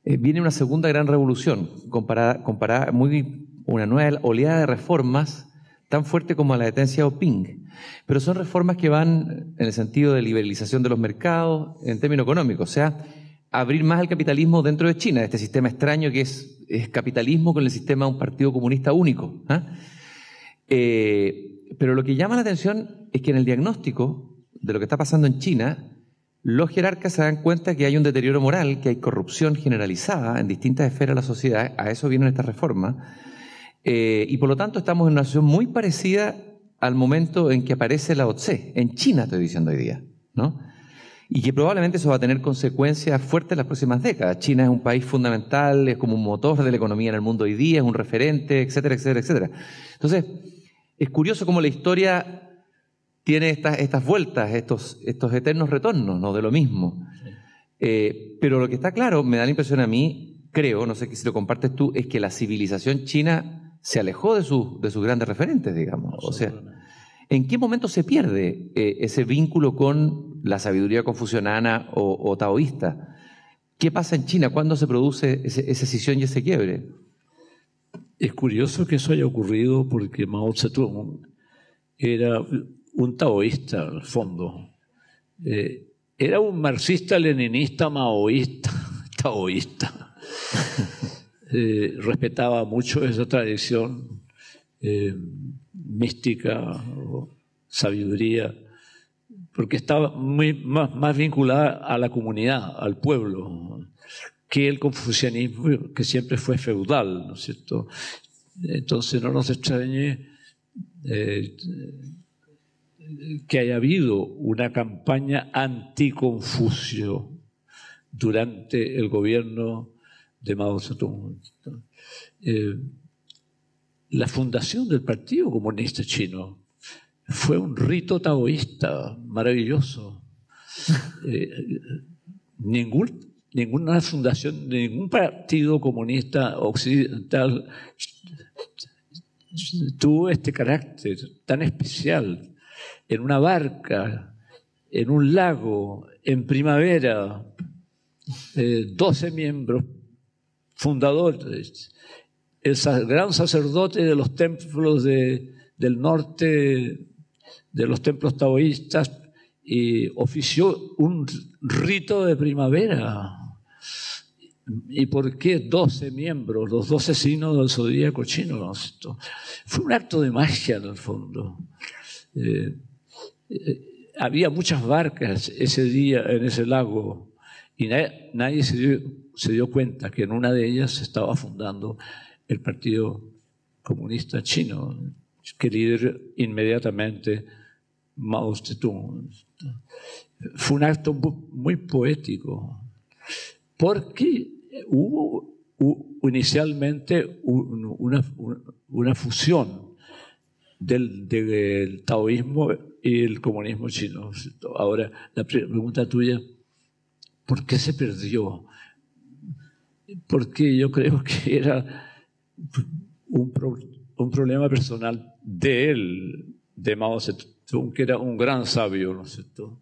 eh, viene una segunda gran revolución, comparada, comparada muy una nueva oleada de reformas tan fuerte como la de Deng Xiaoping. Pero son reformas que van en el sentido de liberalización de los mercados en términos económicos, o sea, abrir más el capitalismo dentro de China, este sistema extraño que es, capitalismo con el sistema de un partido comunista único. ¿ah? Eh, pero lo que llama la atención es que en el diagnóstico de lo que está pasando en China, los jerarcas se dan cuenta que hay un deterioro moral, que hay corrupción generalizada en distintas esferas de la sociedad, a eso vienen estas reformas, eh, y por lo tanto estamos en una situación muy parecida al momento en que aparece la OTSE, en China estoy diciendo hoy día, ¿no? Y que probablemente eso va a tener consecuencias fuertes en las próximas décadas. China es un país fundamental, es como un motor de la economía en el mundo hoy día, es un referente, etcétera, etcétera, etcétera. Entonces, es curioso cómo la historia tiene estas, estas vueltas, estos, estos eternos retornos, ¿no? De lo mismo. Eh, pero lo que está claro, me da la impresión a mí, creo, no sé si lo compartes tú, es que la civilización china se alejó de, de sus grandes referentes, digamos. O sea, ¿en qué momento se pierde eh, ese vínculo con la sabiduría confucianana o, taoísta? ¿Qué pasa en China? ¿Cuándo se produce esa escisión y ese quiebre? Es curioso que eso haya ocurrido porque Mao Zedong era un taoísta, al fondo. Eh, era un marxista-leninista maoísta, taoísta. Eh, respetaba mucho esa tradición eh, mística, sabiduría, porque estaba muy, más, más, vinculada a la comunidad, al pueblo, que el confucianismo, que siempre fue feudal, ¿no es cierto? Entonces no nos extrañe eh, que haya habido una campaña anticonfucio durante el gobierno de Mao Zedong. Eh, la fundación del Partido Comunista Chino fue un rito taoísta maravilloso. Eh, ninguna fundación de ningún partido comunista occidental tuvo este carácter tan especial en una barca, en un lago, en primavera, eh, 12 miembros fundadores, el gran sacerdote de los templos de, del norte, de los templos taoístas, y ofició un rito de primavera. ¿Y por qué 12 miembros, los 12 signos del zodíaco chino? Fue un acto de magia en el fondo. Eh, eh, había muchas barcas ese día en ese lago y nadie, se, dio, se, dio, cuenta que en una de ellas se estaba fundando el Partido Comunista Chino, que lidera inmediatamente Mao Zedong. Fue un acto muy poético, porque hubo inicialmente una, una fusión del, del taoísmo y el comunismo chino. Ahora, la pregunta tuya, ¿por qué se perdió? Porque yo creo que era un, un problema personal de él, de Mao Zedong, que era un gran sabio, ¿no es cierto?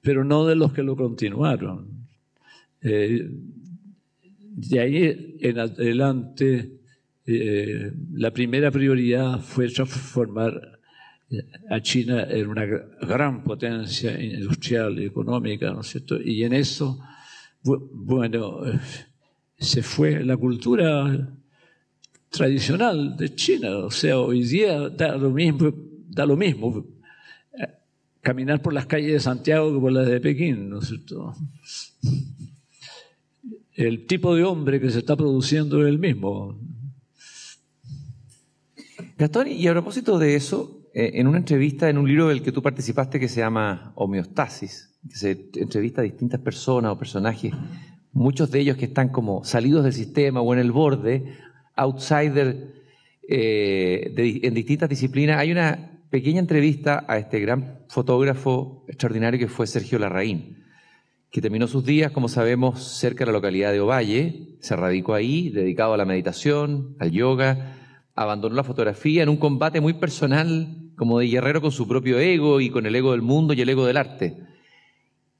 Pero no de los que lo continuaron. Eh, de ahí en adelante, eh, la primera prioridad fue transformar a China era una gran potencia industrial y económica, ¿no es cierto? Y en eso, bueno, se fue la cultura tradicional de China, o sea, hoy día da lo mismo, da lo mismo caminar por las calles de Santiago que por las de Pekín, ¿no es cierto? El tipo de hombre que se está produciendo es el mismo. Gastón, y a propósito de eso, eh, en una entrevista en un libro del que tú participaste que se llama Homeostasis, que se entrevista a distintas personas o personajes, muchos de ellos que están como salidos del sistema o en el borde, outsider eh, en distintas disciplinas. Hay una pequeña entrevista a este gran fotógrafo extraordinario que fue Sergio Larraín, que terminó sus días, como sabemos, cerca de la localidad de Ovalle, se radicó ahí, dedicado a la meditación, al yoga, abandonó la fotografía en un combate muy personal como de guerrero con su propio ego y con el ego del mundo y el ego del arte.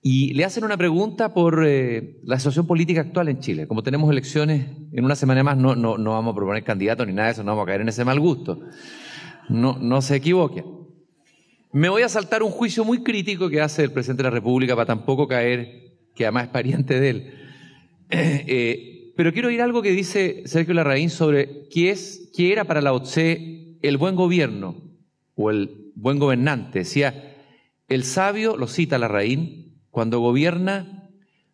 Y le hacen una pregunta por eh, la situación política actual en Chile. Como tenemos elecciones en una semana más, no, no, no vamos a proponer candidatos ni nada de eso, no vamos a caer en ese mal gusto. No, no se equivoque. Me voy a saltar un juicio muy crítico que hace el presidente de la República para tampoco caer, que además es pariente de él. Eh, pero quiero oír algo que dice Sergio Larraín sobre qué, es, qué era para la OTSE el buen gobierno o el buen gobernante. Decía, el sabio, lo cita Larraín, cuando gobierna,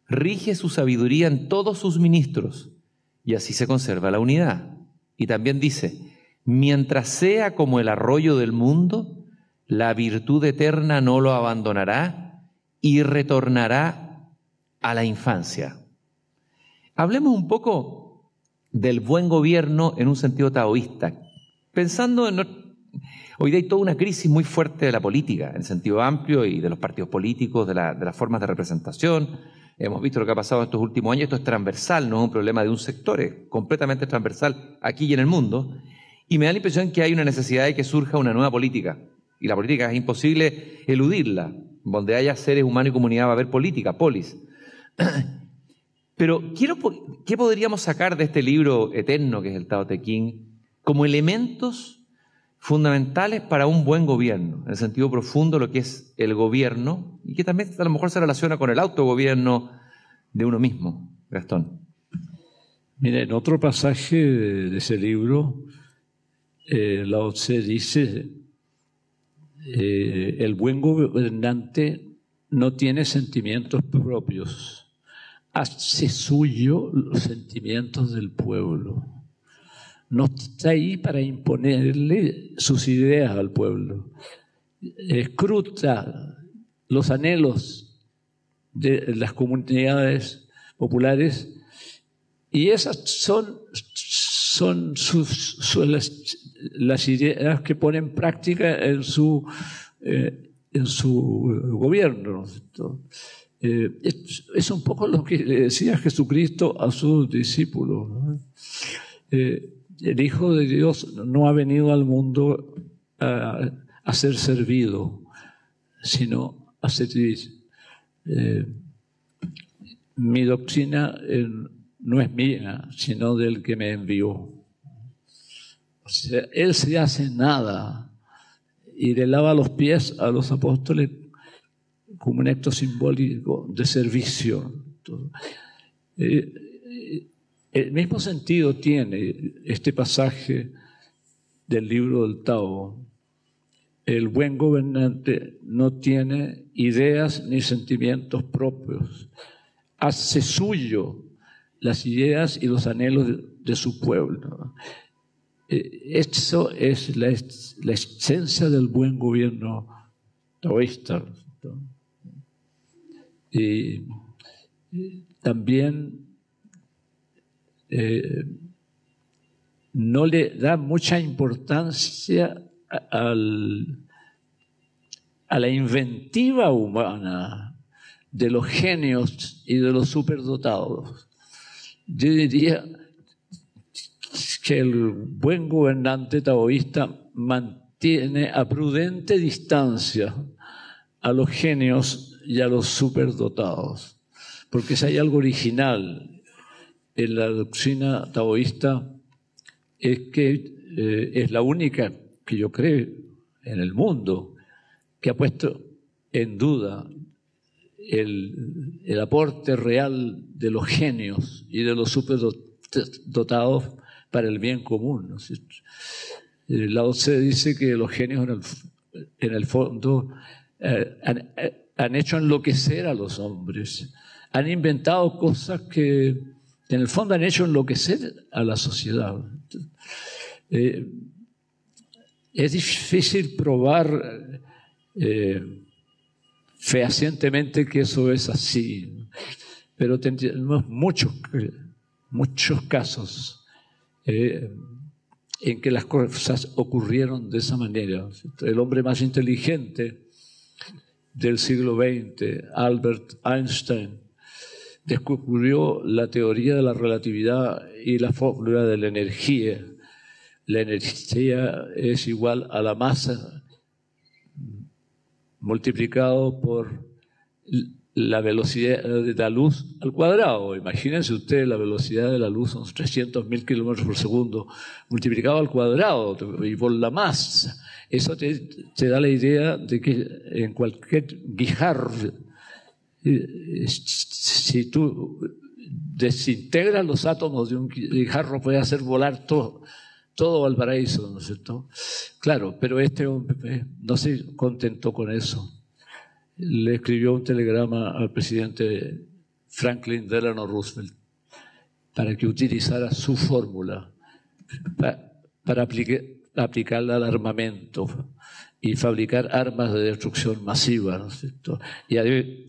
rige su sabiduría en todos sus ministros y así se conserva la unidad. Y también dice, mientras sea como el arroyo del mundo, la virtud eterna no lo abandonará y retornará a la infancia. Hablemos un poco del buen gobierno en un sentido taoísta, pensando en Hoy día hay toda una crisis muy fuerte de la política, en sentido amplio, y de los partidos políticos, de, las formas de representación. Hemos visto lo que ha pasado en estos últimos años. Esto es transversal, no es un problema de un sector, es completamente transversal aquí y en el mundo. Y me da la impresión que hay una necesidad de que surja una nueva política. Y la política es imposible eludirla. Donde haya seres humanos y comunidad va a haber política, polis. Pero ¿qué podríamos sacar de este libro eterno que es el Tao Te Ching como elementos fundamentales para un buen gobierno, en el sentido profundo lo que es el gobierno y que también a lo mejor se relaciona con el autogobierno de uno mismo, Gastón? Mira, en otro pasaje de ese libro, eh, Lao dice, eh, el buen gobernante no tiene sentimientos propios, hace suyo los sentimientos del pueblo. No está ahí para imponerle sus ideas al pueblo. Escruta los anhelos de las comunidades populares y esas son, son sus, las, ideas que pone en práctica en su, eh, en su gobierno. Eh, es, un poco lo que le decía Jesucristo a sus discípulos. Eh, el Hijo de Dios no ha venido al mundo a, ser servido, sino a servir. Eh, mi doctrina no es mía, sino del que me envió. él se hace nada y le lava los pies a los apóstoles como un acto simbólico de servicio. Eh, eh, el mismo sentido tiene este pasaje del libro del Tao. El buen gobernante no tiene ideas ni sentimientos propios. Hace suyo las ideas y los anhelos de, su pueblo. Eh, eso es la, la, esencia del buen gobierno taoísta. Y también eh, no le da mucha importancia a la inventiva humana de los genios y de los superdotados. Yo diría que el buen gobernante taoísta mantiene a prudente distancia a los genios y a los superdotados. Porque si hay algo original en la doctrina taoísta, es que eh, es la única que yo creo en el mundo que ha puesto en duda el, el aporte real de los genios y de los superdotados para el bien común. Eh, Lao Tse dice que los genios en el, en el fondo eh, han hecho enloquecer a los hombres, han inventado cosas que en el fondo han hecho enloquecer a la sociedad. Eh, es difícil probar eh, fehacientemente que eso es así, pero tenemos muchos, muchos casos eh, en que las cosas ocurrieron de esa manera. El hombre más inteligente del siglo XX, Albert Einstein, descubrió la teoría de la relatividad y la fórmula de la energía. La energía es igual a la masa multiplicado por la velocidad de la luz al cuadrado. Imagínense ustedes, la velocidad de la luz son 300.000 kilómetros por segundo, multiplicado al cuadrado y por la masa. Eso te, da la idea de que en cualquier guijarro, eh, si tú desintegras los átomos de un guijarro, puedes hacer volar todo, todo Valparaíso, ¿no es cierto? Claro, pero este hombre no se contentó con eso. Le escribió un telegrama al presidente Franklin Delano Roosevelt para que utilizara su fórmula para, para aplicar aplicarla al armamento y fabricar armas de destrucción masiva, ¿no es cierto? Y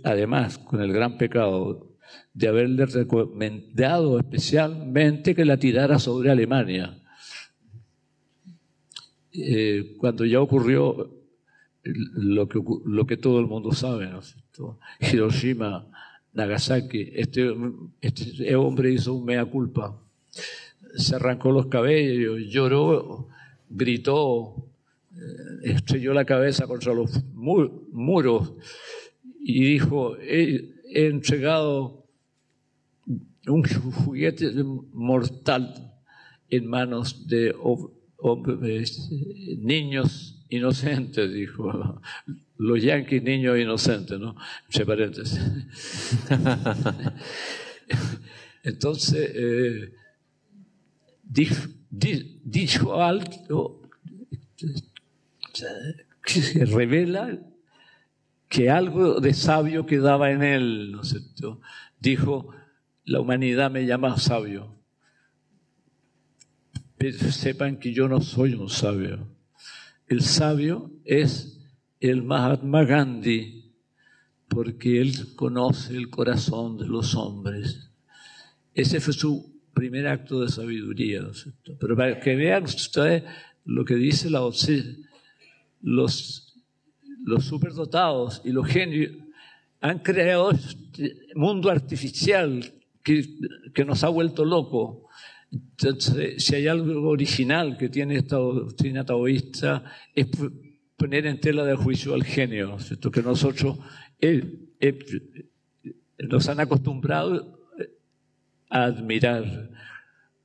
además, con el gran pecado de haberle recomendado especialmente que la tirara sobre Alemania. eh, cuando ya ocurrió lo que, lo que todo el mundo sabe, ¿no Hiroshima, Nagasaki, este, este hombre hizo un mea culpa, se arrancó los cabellos, lloró, gritó, estrelló la cabeza contra los muros y dijo, he, entregado un juguete mortal en manos de niños inocentes, dijo. Los yanquis niños inocentes, ¿no? Entre paréntesis. Entonces, eh, dijo, algo que revela que algo de sabio quedaba en él, ¿no es cierto? Dijo, la humanidad me llama sabio. Pero sepan que yo no soy un sabio. El sabio es el Mahatma Gandhi, porque él conoce el corazón de los hombres. Ese fue su primer acto de sabiduría. Pero para que vean ustedes lo que dice la OCE, los, superdotados y los genios han creado este mundo artificial que, nos ha vuelto loco. Entonces, si hay algo original que tiene esta doctrina taoísta, es poner en tela de juicio al genio, ¿cierto? que nosotros eh, eh, nos han acostumbrado a admirar,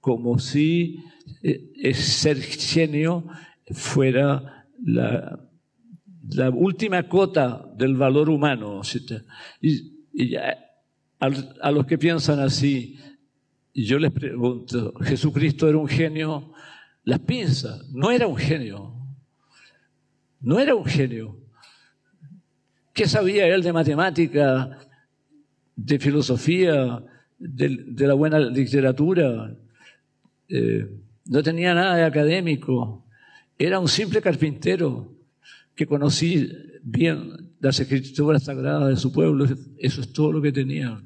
como si eh, ser genio fuera la, última cota del valor humano. Y, y a, a los que piensan así, yo les pregunto, ¿Jesucristo era un genio? Las pinzas, no era un genio. No era un genio. ¿Qué sabía él de matemática, de filosofía, de, la buena literatura? Eh, no tenía nada de académico. Era un simple carpintero que conocía bien las escrituras sagradas de su pueblo. Eso es todo lo que tenía.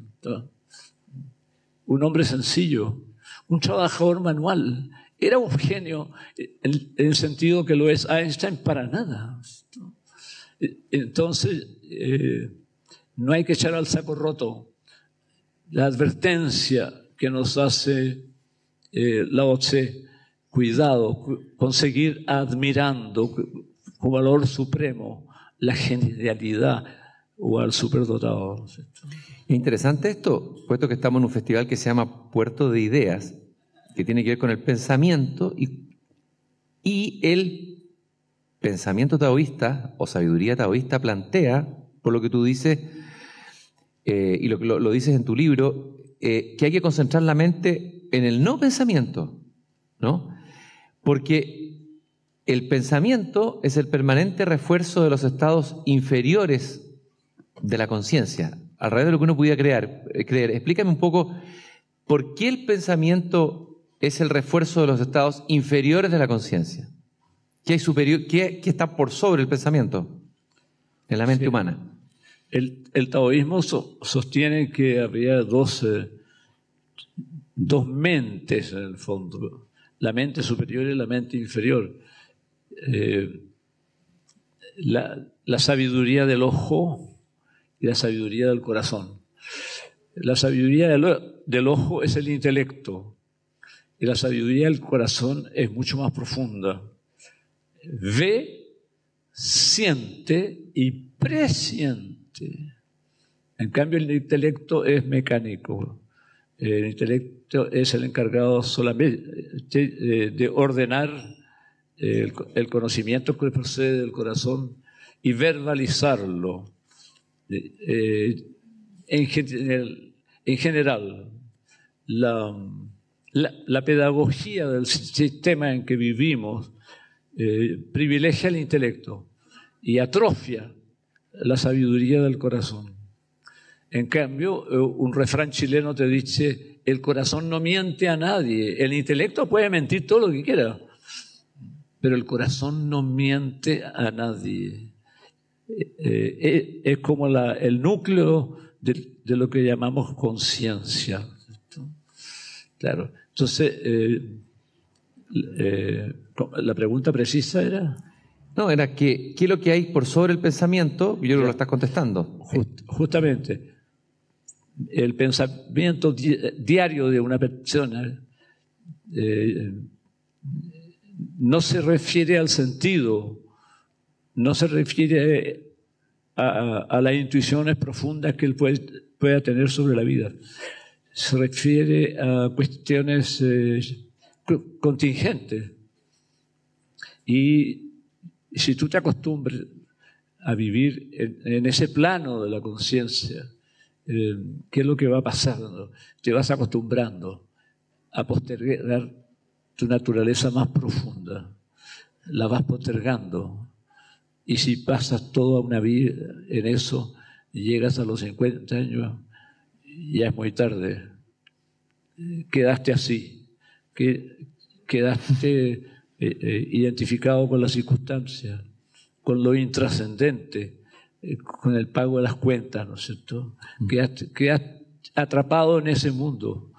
Un hombre sencillo, un trabajador manual, era un genio en, el sentido que lo es Einstein para nada. Entonces, eh, no hay que echar al saco roto la advertencia que nos hace eh, la OCE. Cuidado, conseguir admirando con valor supremo la genialidad o al superdotado. interesante esto, puesto que estamos en un festival que se llama Puerto de Ideas, que tiene que ver con el pensamiento y, y el pensamiento taoísta o sabiduría taoísta plantea, por lo que tú dices, eh, y lo, lo, dices en tu libro, eh, que hay que concentrar la mente en el no pensamiento, ¿no? Porque el pensamiento es el permanente refuerzo de los estados inferiores de la conciencia, alrededor de lo que uno pudiera crear, eh, creer. Explícame un poco por qué el pensamiento es el refuerzo de los estados inferiores de la conciencia. ¿Qué, superior, qué, está por sobre el pensamiento en la mente humana? El, taoísmo sostiene que había dos, dos mentes en el fondo, la mente superior y la mente inferior. Eh, la, sabiduría del ojo y la sabiduría del corazón. La sabiduría del, del ojo es el intelecto, y la sabiduría del corazón es mucho más profunda. Ve, siente y presiente. En cambio, el intelecto es mecánico. El intelecto es el encargado solamente de ordenar el, conocimiento que procede del corazón y verbalizarlo. Eh, en, en general, la, pedagogía del sistema en que vivimos eh, privilegia el intelecto y atrofia la sabiduría del corazón. En cambio, eh, un refrán chileno te dice, el corazón no miente a nadie, el intelecto puede mentir todo lo que quiera, pero el corazón no miente a nadie. Eh, es como el núcleo de, de, lo que llamamos conciencia. Claro. Entonces, eh, eh, La pregunta precisa era... No, era que, ¿qué es lo que hay por sobre el pensamiento? Yo creo que lo estás contestando. justamente, el pensamiento diario de una persona eh, no se refiere al sentido, no se refiere a, las intuiciones profundas que él pueda tener sobre la vida. Se refiere a cuestiones eh, contingentes. Y si tú te acostumbras a vivir en, ese plano de la conciencia, eh, ¿qué es lo que va pasando? Te vas acostumbrando a postergar tu naturaleza más profunda. La vas postergando. Y si pasas toda una vida en eso, llegas a los 50 años, ya es muy tarde. Quedaste así. Quedaste eh, eh, identificado con las circunstancias, con lo intrascendente, con el pago de las cuentas, ¿no es cierto? Mm. Quedaste, atrapado en ese mundo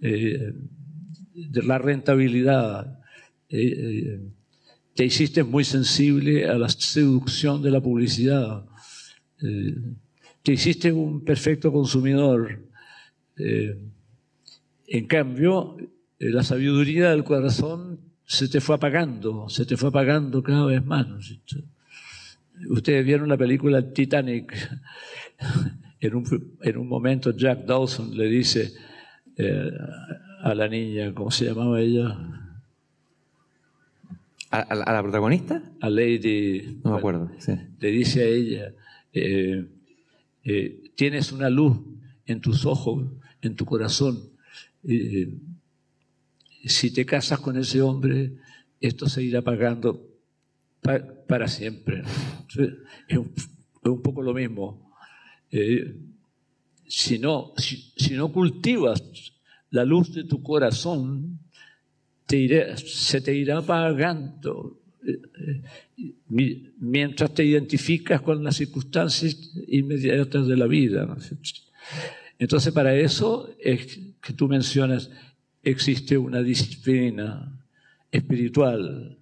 de la rentabilidad. te hiciste muy sensible a la seducción de la publicidad. te hiciste un perfecto consumidor. en cambio, la sabiduría del corazón se te fue apagando, se te fue apagando cada vez más. Ustedes vieron la película Titanic. En un, en un momento Jack Dawson le dice eh, a la niña, ¿cómo se llamaba ella? ¿A, la protagonista? A Lady. No me acuerdo. Le dice a ella, eh, eh, tienes una luz en tus ojos, en tu corazón si te casas con ese hombre, esto se irá para siempre. Es un, poco lo mismo. Eh, si, no, si, no cultivas la luz de tu corazón, se te irá apagando eh, eh, mientras te identificas con las circunstancias inmediatas de la vida. Entonces, para eso es que tú mencionas existe una disciplina espiritual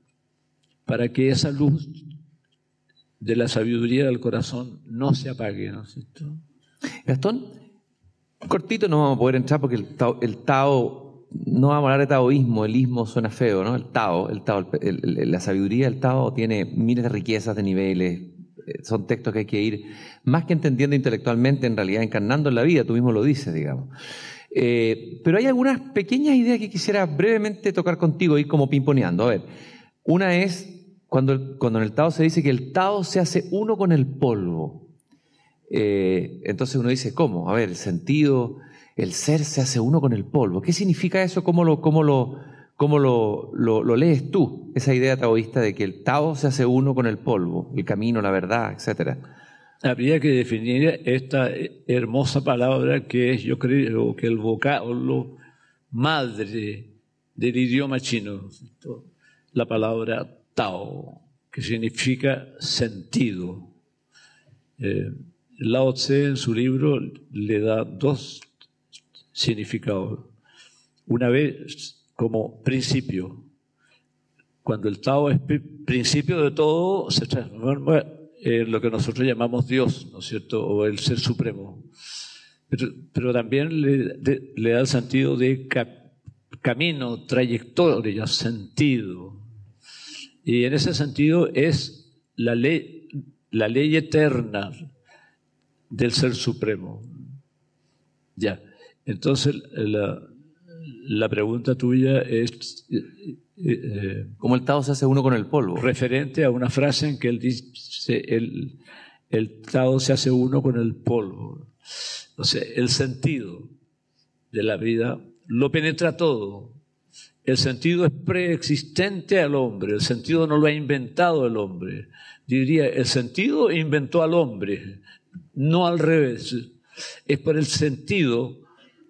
para que esa luz de la sabiduría del corazón no se apague, ¿no es cierto? Gastón, cortito no vamos a poder entrar porque el Tao, no vamos a hablar de taoísmo, el ismo suena feo, ¿no? El Tao, el Tao la sabiduría del Tao tiene miles de riquezas, de niveles, eh, son textos que hay que ir, más que entendiendo intelectualmente, en realidad encarnando en la vida, tú mismo lo dices, digamos. Eh, pero hay algunas pequeñas ideas que quisiera brevemente tocar contigo, ir como pimponeando. A ver, una es cuando, en el Tao se dice que el Tao se hace uno con el polvo. Eh, entonces uno dice, ¿cómo? A ver, el sentido, el ser se hace uno con el polvo. ¿Qué significa eso? ¿Cómo lo, cómo lo, cómo lo, lo lees tú? Esa idea taoísta de que el Tao se hace uno con el polvo, el camino, la verdad, etcétera habría que definir esta hermosa palabra que es, yo creo, que el vocablo madre del idioma chino, la palabra Tao, que significa sentido. Eh, Lao Tse en su libro le da dos significados. Una vez como principio. Cuando el Tao es principio de todo, se transforma eh, lo que nosotros llamamos Dios, ¿no es cierto? O el Ser Supremo. Pero, también le, da el sentido de camino, trayectoria, sentido. Y en ese sentido es la ley, la ley eterna del Ser Supremo. Ya. Entonces, la, la pregunta tuya es... Eh, eh, ¿Cómo el Tao se hace uno con el polvo? Referente a una frase en que él dice, el, el Tao se hace uno con el polvo. Entonces, el sentido de la vida lo penetra todo. El sentido es preexistente al hombre, el sentido no lo ha inventado el hombre. Diría, el sentido inventó al hombre, no al revés. Es por el sentido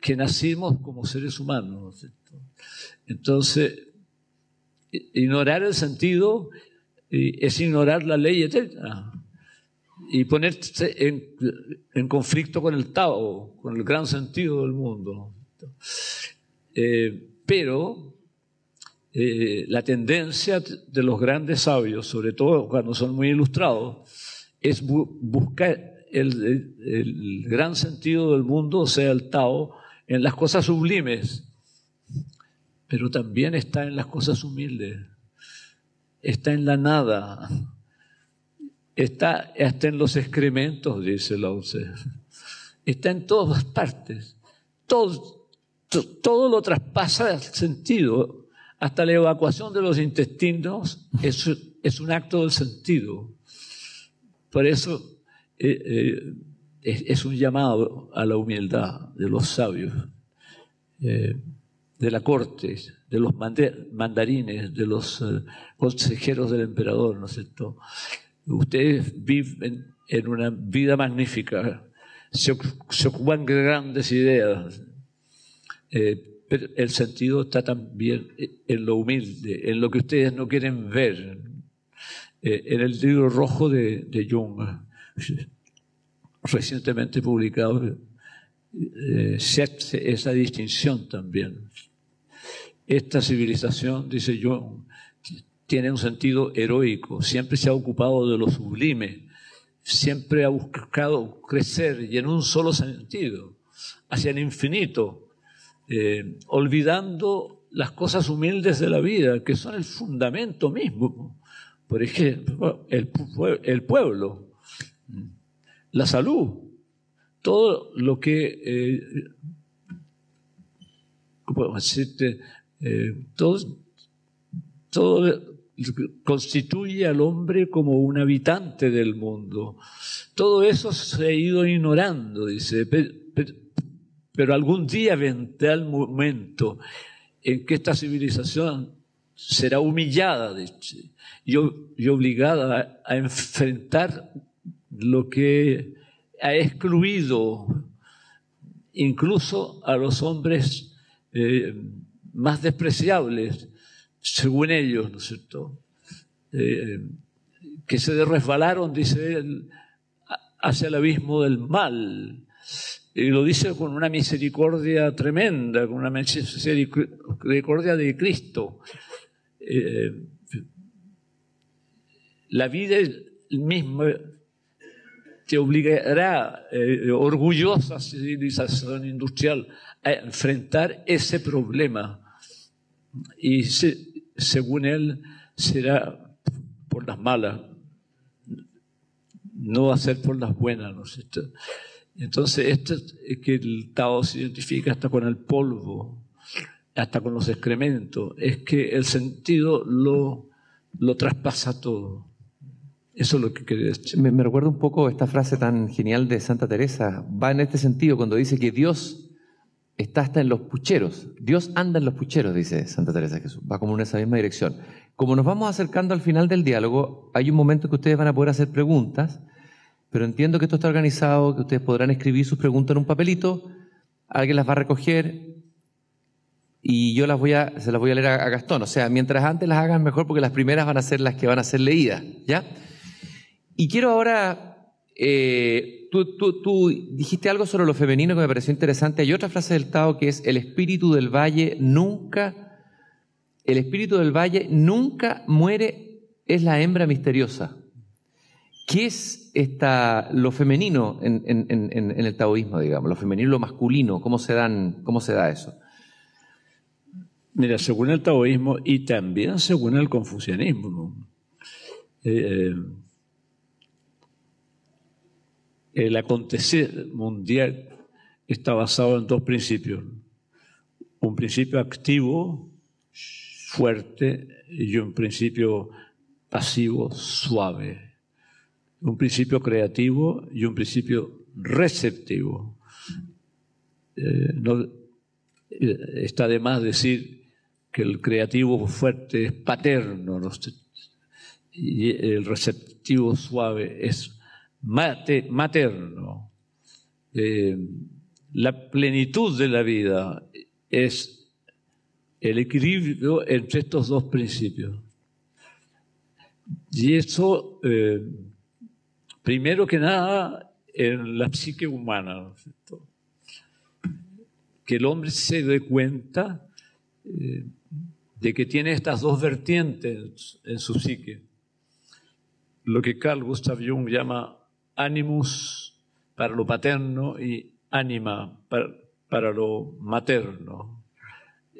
que nacimos como seres humanos. Entonces, ignorar el sentido es ignorar la ley eterna y ponerse en, conflicto con el Tao, con el gran sentido del mundo. Eh, pero eh, la tendencia de los grandes sabios, sobre todo cuando son muy ilustrados, es buscar el, gran sentido del mundo, o sea, el Tao, en las cosas sublimes, pero también está en las cosas humildes, está en la nada, está hasta en los excrementos, dice Lao Tse. Está en todas partes. Todo, todo lo traspasa el sentido. Hasta la evacuación de los intestinos es, un acto del sentido. Por eso eh, eh, es, un llamado a la humildad de los sabios, eh, de la corte, de los mandarines, de los consejeros del emperador, ¿no es cierto? Ustedes viven en una vida magnífica, se, ocupan de grandes ideas, pero el sentido está también en lo humilde, en lo que ustedes no quieren ver. en el libro rojo de, Jung, recientemente publicado, eh, esa distinción también. Esta civilización, dice yo, tiene un sentido heroico, siempre se ha ocupado de lo sublime, siempre ha buscado crecer y en un solo sentido, hacia el infinito, eh, olvidando las cosas humildes de la vida, que son el fundamento mismo. Por ejemplo, el, pueblo la salud, todo lo que, eh, decirte? Eh, constituye al hombre como un habitante del mundo. Todo eso se ha ido ignorando, dice, algún día vendrá el momento en que esta civilización será humillada, y, obligada a enfrentar lo que ha excluido incluso a los hombres eh, más despreciables, según ellos, ¿no es cierto? Eh, que se resbalaron, dice él, hacia el abismo del mal. Y lo dice con una misericordia tremenda, con una misericordia de Cristo. Eh, la vida misma te obligará, eh, orgullosa civilización industrial, a enfrentar ese problema. Y según él, será por las malas, no va a ser por las buenas. ¿no? Entonces, esto es que el Tao se identifica hasta con el polvo, hasta con los excrementos, es que el sentido lo, lo traspasa todo. Eso es lo que quería decir. Me, recuerda un poco esta frase tan genial de Santa Teresa. Va en este sentido cuando dice que Dios está hasta en los pucheros. Dios anda en los pucheros, dice Santa Teresa Jesús. Va como en esa misma dirección. Como nos vamos acercando al final del diálogo, hay un momento que ustedes van a poder hacer preguntas, pero entiendo que esto está organizado, que ustedes podrán escribir sus preguntas en un papelito, alguien las va a recoger y yo las voy a, se las voy a leer a, Gastón. O sea, mientras antes las hagan mejor porque las primeras van a ser las que van a ser leídas, ¿ya? Y quiero ahora, eh, tú, dijiste algo sobre lo femenino que me pareció interesante. Hay otra frase del Tao que es, el espíritu del valle nunca, el espíritu del valle nunca muere, es la hembra misteriosa. ¿Qué es esta, lo femenino en, el taoísmo, digamos? Lo femenino y lo masculino, ¿cómo se, dan, cómo se da eso? Mira, según el taoísmo y también según el confucianismo, eh, eh, el acontecer mundial está basado en dos principios. Un principio activo, fuerte, y un principio pasivo, suave. Un principio creativo y un principio receptivo. Eh, no, eh, está de más decir que el creativo fuerte es paterno y el receptivo suave es materno. Eh, la plenitud de la vida es el equilibrio entre estos dos principios. Y eso, primero que nada, en la psique humana, que el hombre se dé cuenta eh, de que tiene estas dos vertientes en su psique. Lo que Carl Gustav Jung llama animus para lo paterno y anima para, lo materno.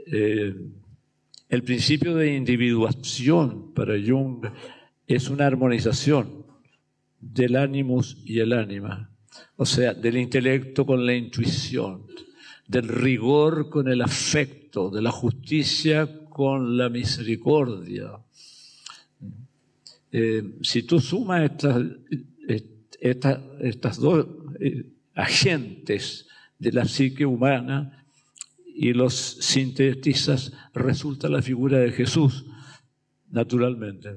Eh, el principio de individuación para Jung es una armonización del animus y el ánima, o sea, del intelecto con la intuición, del rigor con el afecto, de la justicia con la misericordia. Eh, si tú sumas estas, estas, dos eh, agentes de la psique humana y los sintetizas, resulta la figura de Jesús, naturalmente.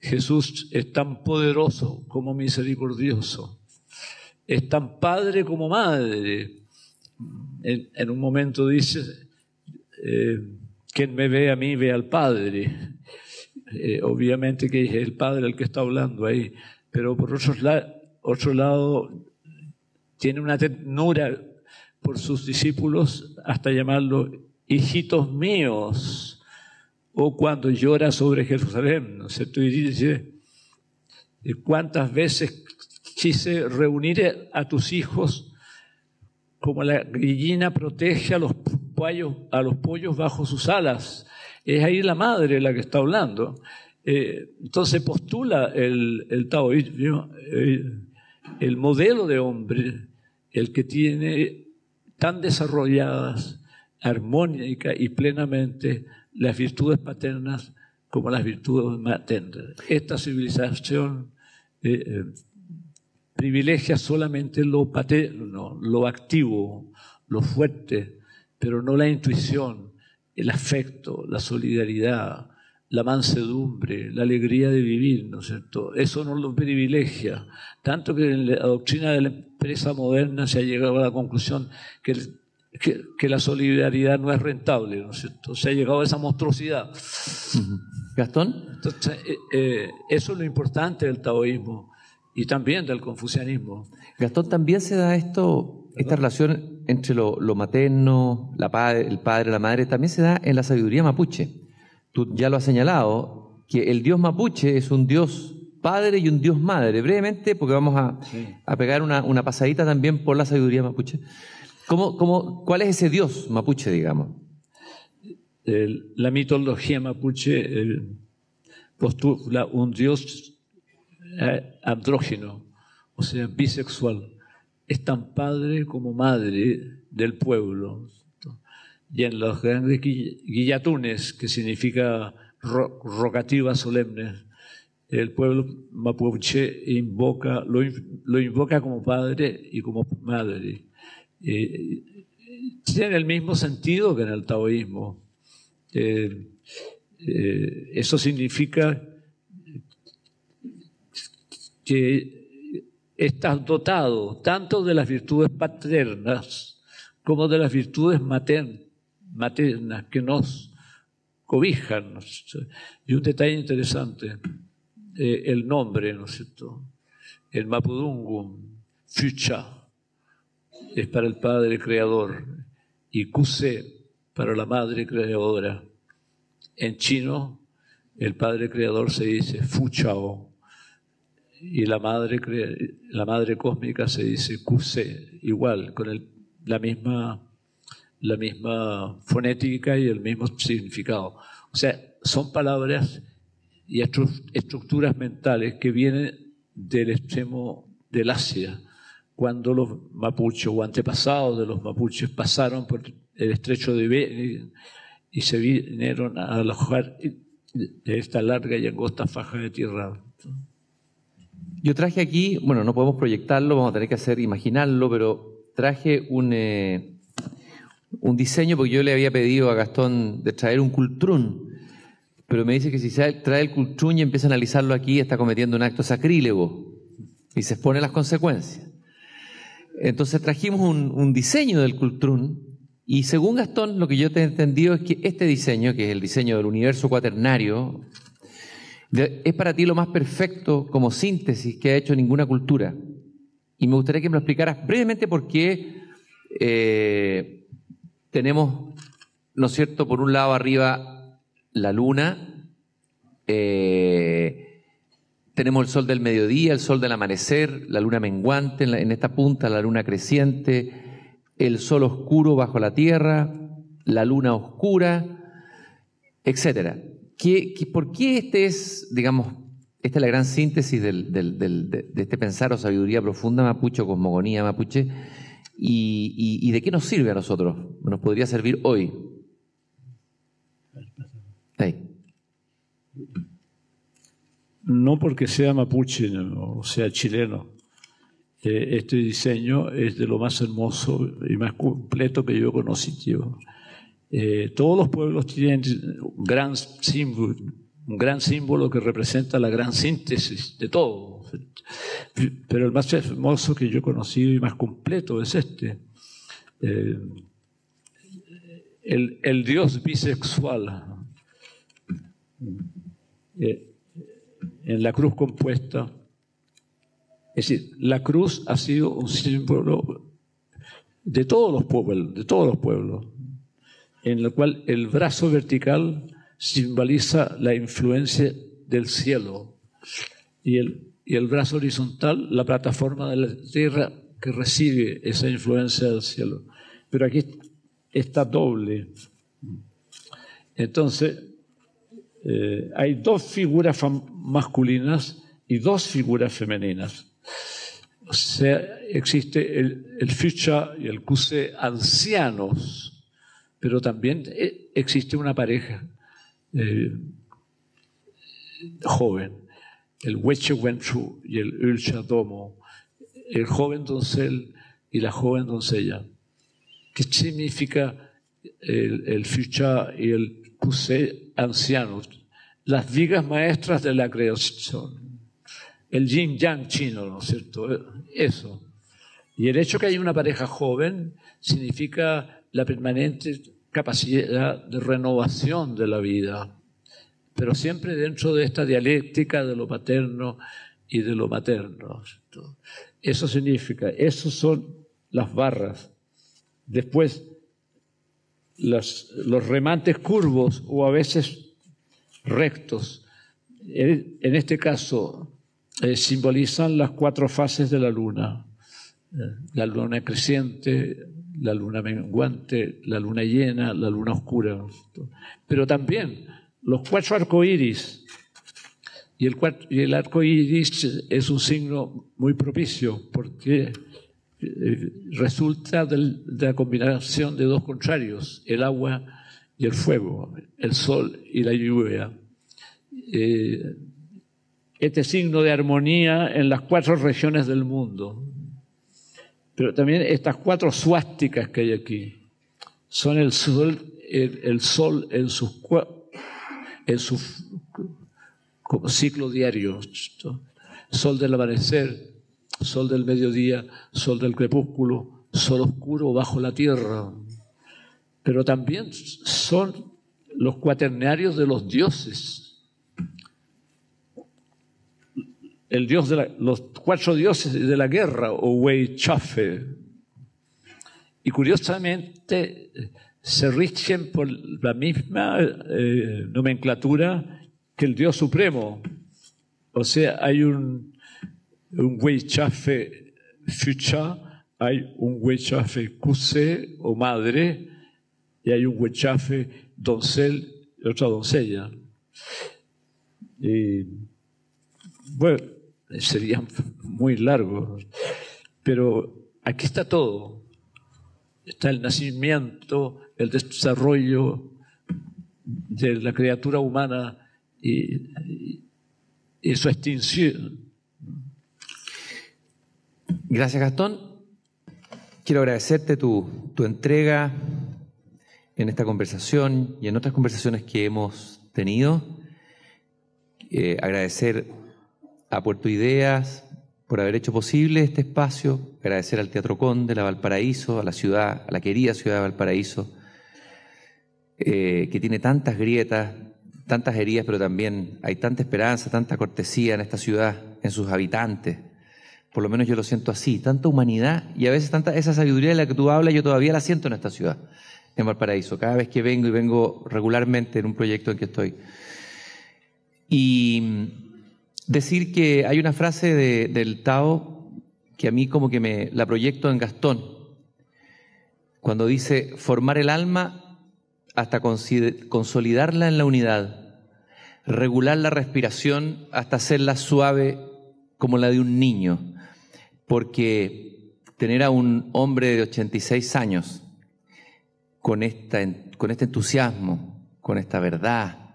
Jesús es tan poderoso como misericordioso, es tan padre como madre. En, un momento dice, eh, quien me ve a mí ve al Padre. Eh, obviamente que es el Padre el que está hablando ahí, pero por otro, lado tiene una ternura por sus discípulos hasta llamarlo hijitos míos, o cuando llora sobre Jerusalén, ¿no es cierto? Y dice, ¿cuántas veces quise reunir a tus hijos como la gallina protege a los pollos, a los pollos bajo sus alas? Es ahí la madre la que está hablando. Eh, entonces postula el, el taoísmo, eh, el modelo de hombre, el que tiene tan desarrolladas, armónica y plenamente las virtudes paternas como las virtudes maternas. Esta civilización eh, privilegia solamente lo paterno, lo activo, lo fuerte, pero no la intuición, el afecto, la solidaridad, la mansedumbre, la alegría de vivir, ¿no es cierto? Eso no lo privilegia. Tanto que en la doctrina de la empresa moderna se ha llegado a la conclusión que, que, la solidaridad no es rentable, ¿no es cierto? Se ha llegado a esa monstruosidad. Gastón. Entonces, eh, eh, eso es lo importante del taoísmo y también del confucianismo. Gastón, también se da esto esta relación entre lo, materno, la padre, el padre, la madre, también se da en la sabiduría mapuche. Tú ya lo has señalado, que el dios mapuche es un dios padre y un dios madre. Brevemente, porque vamos a, pegar una, pasadita también por la sabiduría mapuche. ¿Cómo, cómo, cuál es ese dios mapuche, digamos? la mitología mapuche postula un dios eh, andrógeno, o sea, bisexual es tan padre como madre del pueblo. Y en los grandes guillatunes, que significa rogativa solemne, el pueblo mapuche invoca, lo, invoca como padre y como madre. Eh, tiene el mismo sentido que en el taoísmo. Eh, eh, eso significa que estás dotado tanto de las virtudes paternas como de las virtudes maternas que nos cobijan. Y un detalle interesante, eh, el nombre, ¿no es cierto? El Mapudungun, Fucha, es para el Padre Creador y Kuse para la Madre Creadora. En chino, el Padre Creador se dice Fuchao y la madre, la madre cósmica se dice Kuse, igual, con el, la, misma, la misma fonética y el mismo significado. O sea, son palabras y estructuras mentales que vienen del extremo del Asia, cuando los mapuches o antepasados de los mapuches pasaron por el estrecho de Bering y se vinieron a alojar de esta larga y angosta faja de tierra. Yo traje aquí, bueno, no podemos proyectarlo, vamos a tener que hacer, imaginarlo, pero traje un, eh, un diseño porque yo le había pedido a Gastón de traer un cultrún, pero me dice que si trae el cultrún y empieza a analizarlo aquí, está cometiendo un acto sacrílego y se expone las consecuencias. Entonces trajimos un, diseño del cultrún y según Gastón, lo que yo te he entendido es que este diseño, que es el diseño del universo cuaternario, es para ti lo más perfecto como síntesis que ha hecho ninguna cultura. Y me gustaría que me lo explicaras brevemente por qué eh, tenemos, ¿no es cierto?, por un lado arriba la luna, eh, tenemos el sol del mediodía, el sol del amanecer, la luna menguante en, esta punta, la luna creciente, el sol oscuro bajo la tierra, la luna oscura, etcétera. ¿Qué, por qué este es, digamos, esta es la gran síntesis de, este pensar o sabiduría profunda mapuche o cosmogonía mapuche? ¿Y, y, y de qué nos sirve a nosotros? ¿Nos podría servir hoy? Ahí. No porque sea mapuche o sea chileno. Eh, este diseño es de lo más hermoso y más completo que yo conocí. Tío. Eh, todos los pueblos tienen un gran símbolo, que representa la gran síntesis de todo. Pero el más hermoso que yo he conocido y más completo es este. Eh, el, el, Dios bisexual. Eh, en la cruz compuesta. Es decir, la cruz ha sido un símbolo de todos los pueblos, de todos los pueblos en el cual el brazo vertical simboliza la influencia del cielo y el, y el brazo horizontal la plataforma de la tierra que recibe esa influencia del cielo. Pero aquí está doble. Entonces, eh, hay dos figuras masculinas y dos figuras femeninas. O sea, existe el, el y el Cuse ancianos, pero también eh, existe una pareja eh, joven, el Weche Wenchu y el Ulcha Domo, el joven doncel y la joven doncella. ¿Qué significa el, el y el Cuse ancianos? Las vigas maestras de la creación. El yin yang chino, ¿no es cierto? Eso. Y el hecho que haya una pareja joven significa la permanente capacidad de renovación de la vida, pero siempre dentro de esta dialéctica de lo paterno y de lo materno. Eso significa, esos son las barras. Después, los remantes curvos o a veces rectos, en este caso, eh, simbolizan las cuatro fases de la luna. Eh, la luna creciente, la luna menguante, la luna llena, la luna oscura. Pero también los cuatro arcoíris. Y el, y el arco iris es un signo muy propicio porque eh, resulta de la combinación de dos contrarios, el agua y el fuego, el sol y la lluvia. Eh, este signo de armonía en las cuatro regiones del mundo. Pero también estas cuatro suásticas que hay aquí son el sol, el, el sol en sus en su ciclo diario. Sol del amanecer, sol del mediodía, sol del crepúsculo, sol oscuro bajo la tierra. Pero también son los cuaternarios de los dioses. El dios de la, los cuatro dioses de la guerra, o Wei Chafe. Y curiosamente, se rigen por la misma eh, nomenclatura que el Dios Supremo. O sea, hay un, un Weichafe Fucha, hay un Weichafe Kuse o madre, y hay un Weichafe doncel y otra doncella. Y, bueno, sería muy largo, pero aquí está todo. Está el nacimiento, el desarrollo de la criatura humana y, y su extinción. Gracias, Gastón. Quiero agradecerte tu, tu, entrega en esta conversación y en otras conversaciones que hemos tenido. Eh, agradecer a Puerto Ideas por haber hecho posible este espacio. Agradecer al Teatro Conde, a Valparaíso, a la ciudad, a la querida ciudad de Valparaíso eh, que tiene tantas grietas, tantas heridas, pero también hay tanta esperanza, tanta cortesía en esta ciudad, en sus habitantes. Por lo menos yo lo siento así, tanta humanidad y a veces tanta esa sabiduría de la que tú hablas, yo todavía la siento en esta ciudad. En Valparaíso, cada vez que vengo y vengo regularmente en un proyecto en que estoy. Y decir que hay una frase del Tao que a mí como que me la proyecto en Gastón, cuando dice formar el alma hasta consolidarla en la unidad, regular la respiración hasta hacerla suave como la de un niño, porque tener a un hombre de 86 años con, esta, con este entusiasmo, con esta verdad,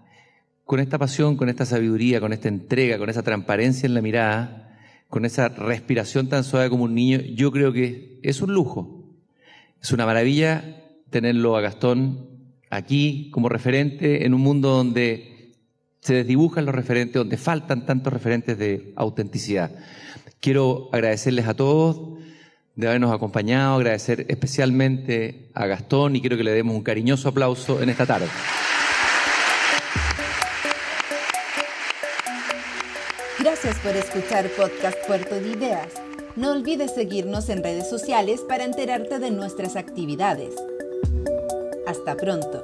con esta pasión, con esta sabiduría, con esta entrega, con esa transparencia en la mirada, con esa respiración tan suave como un niño, yo creo que es un lujo. Es una maravilla tenerlo a Gastón aquí como referente en un mundo donde se desdibujan los referentes, donde faltan tantos referentes de autenticidad. Quiero agradecerles a todos de habernos acompañado, agradecer especialmente a Gastón y quiero que le demos un cariñoso aplauso en esta tarde. Gracias por escuchar Podcast Puerto de Ideas. No olvides seguirnos en redes sociales para enterarte de nuestras actividades. Hasta pronto.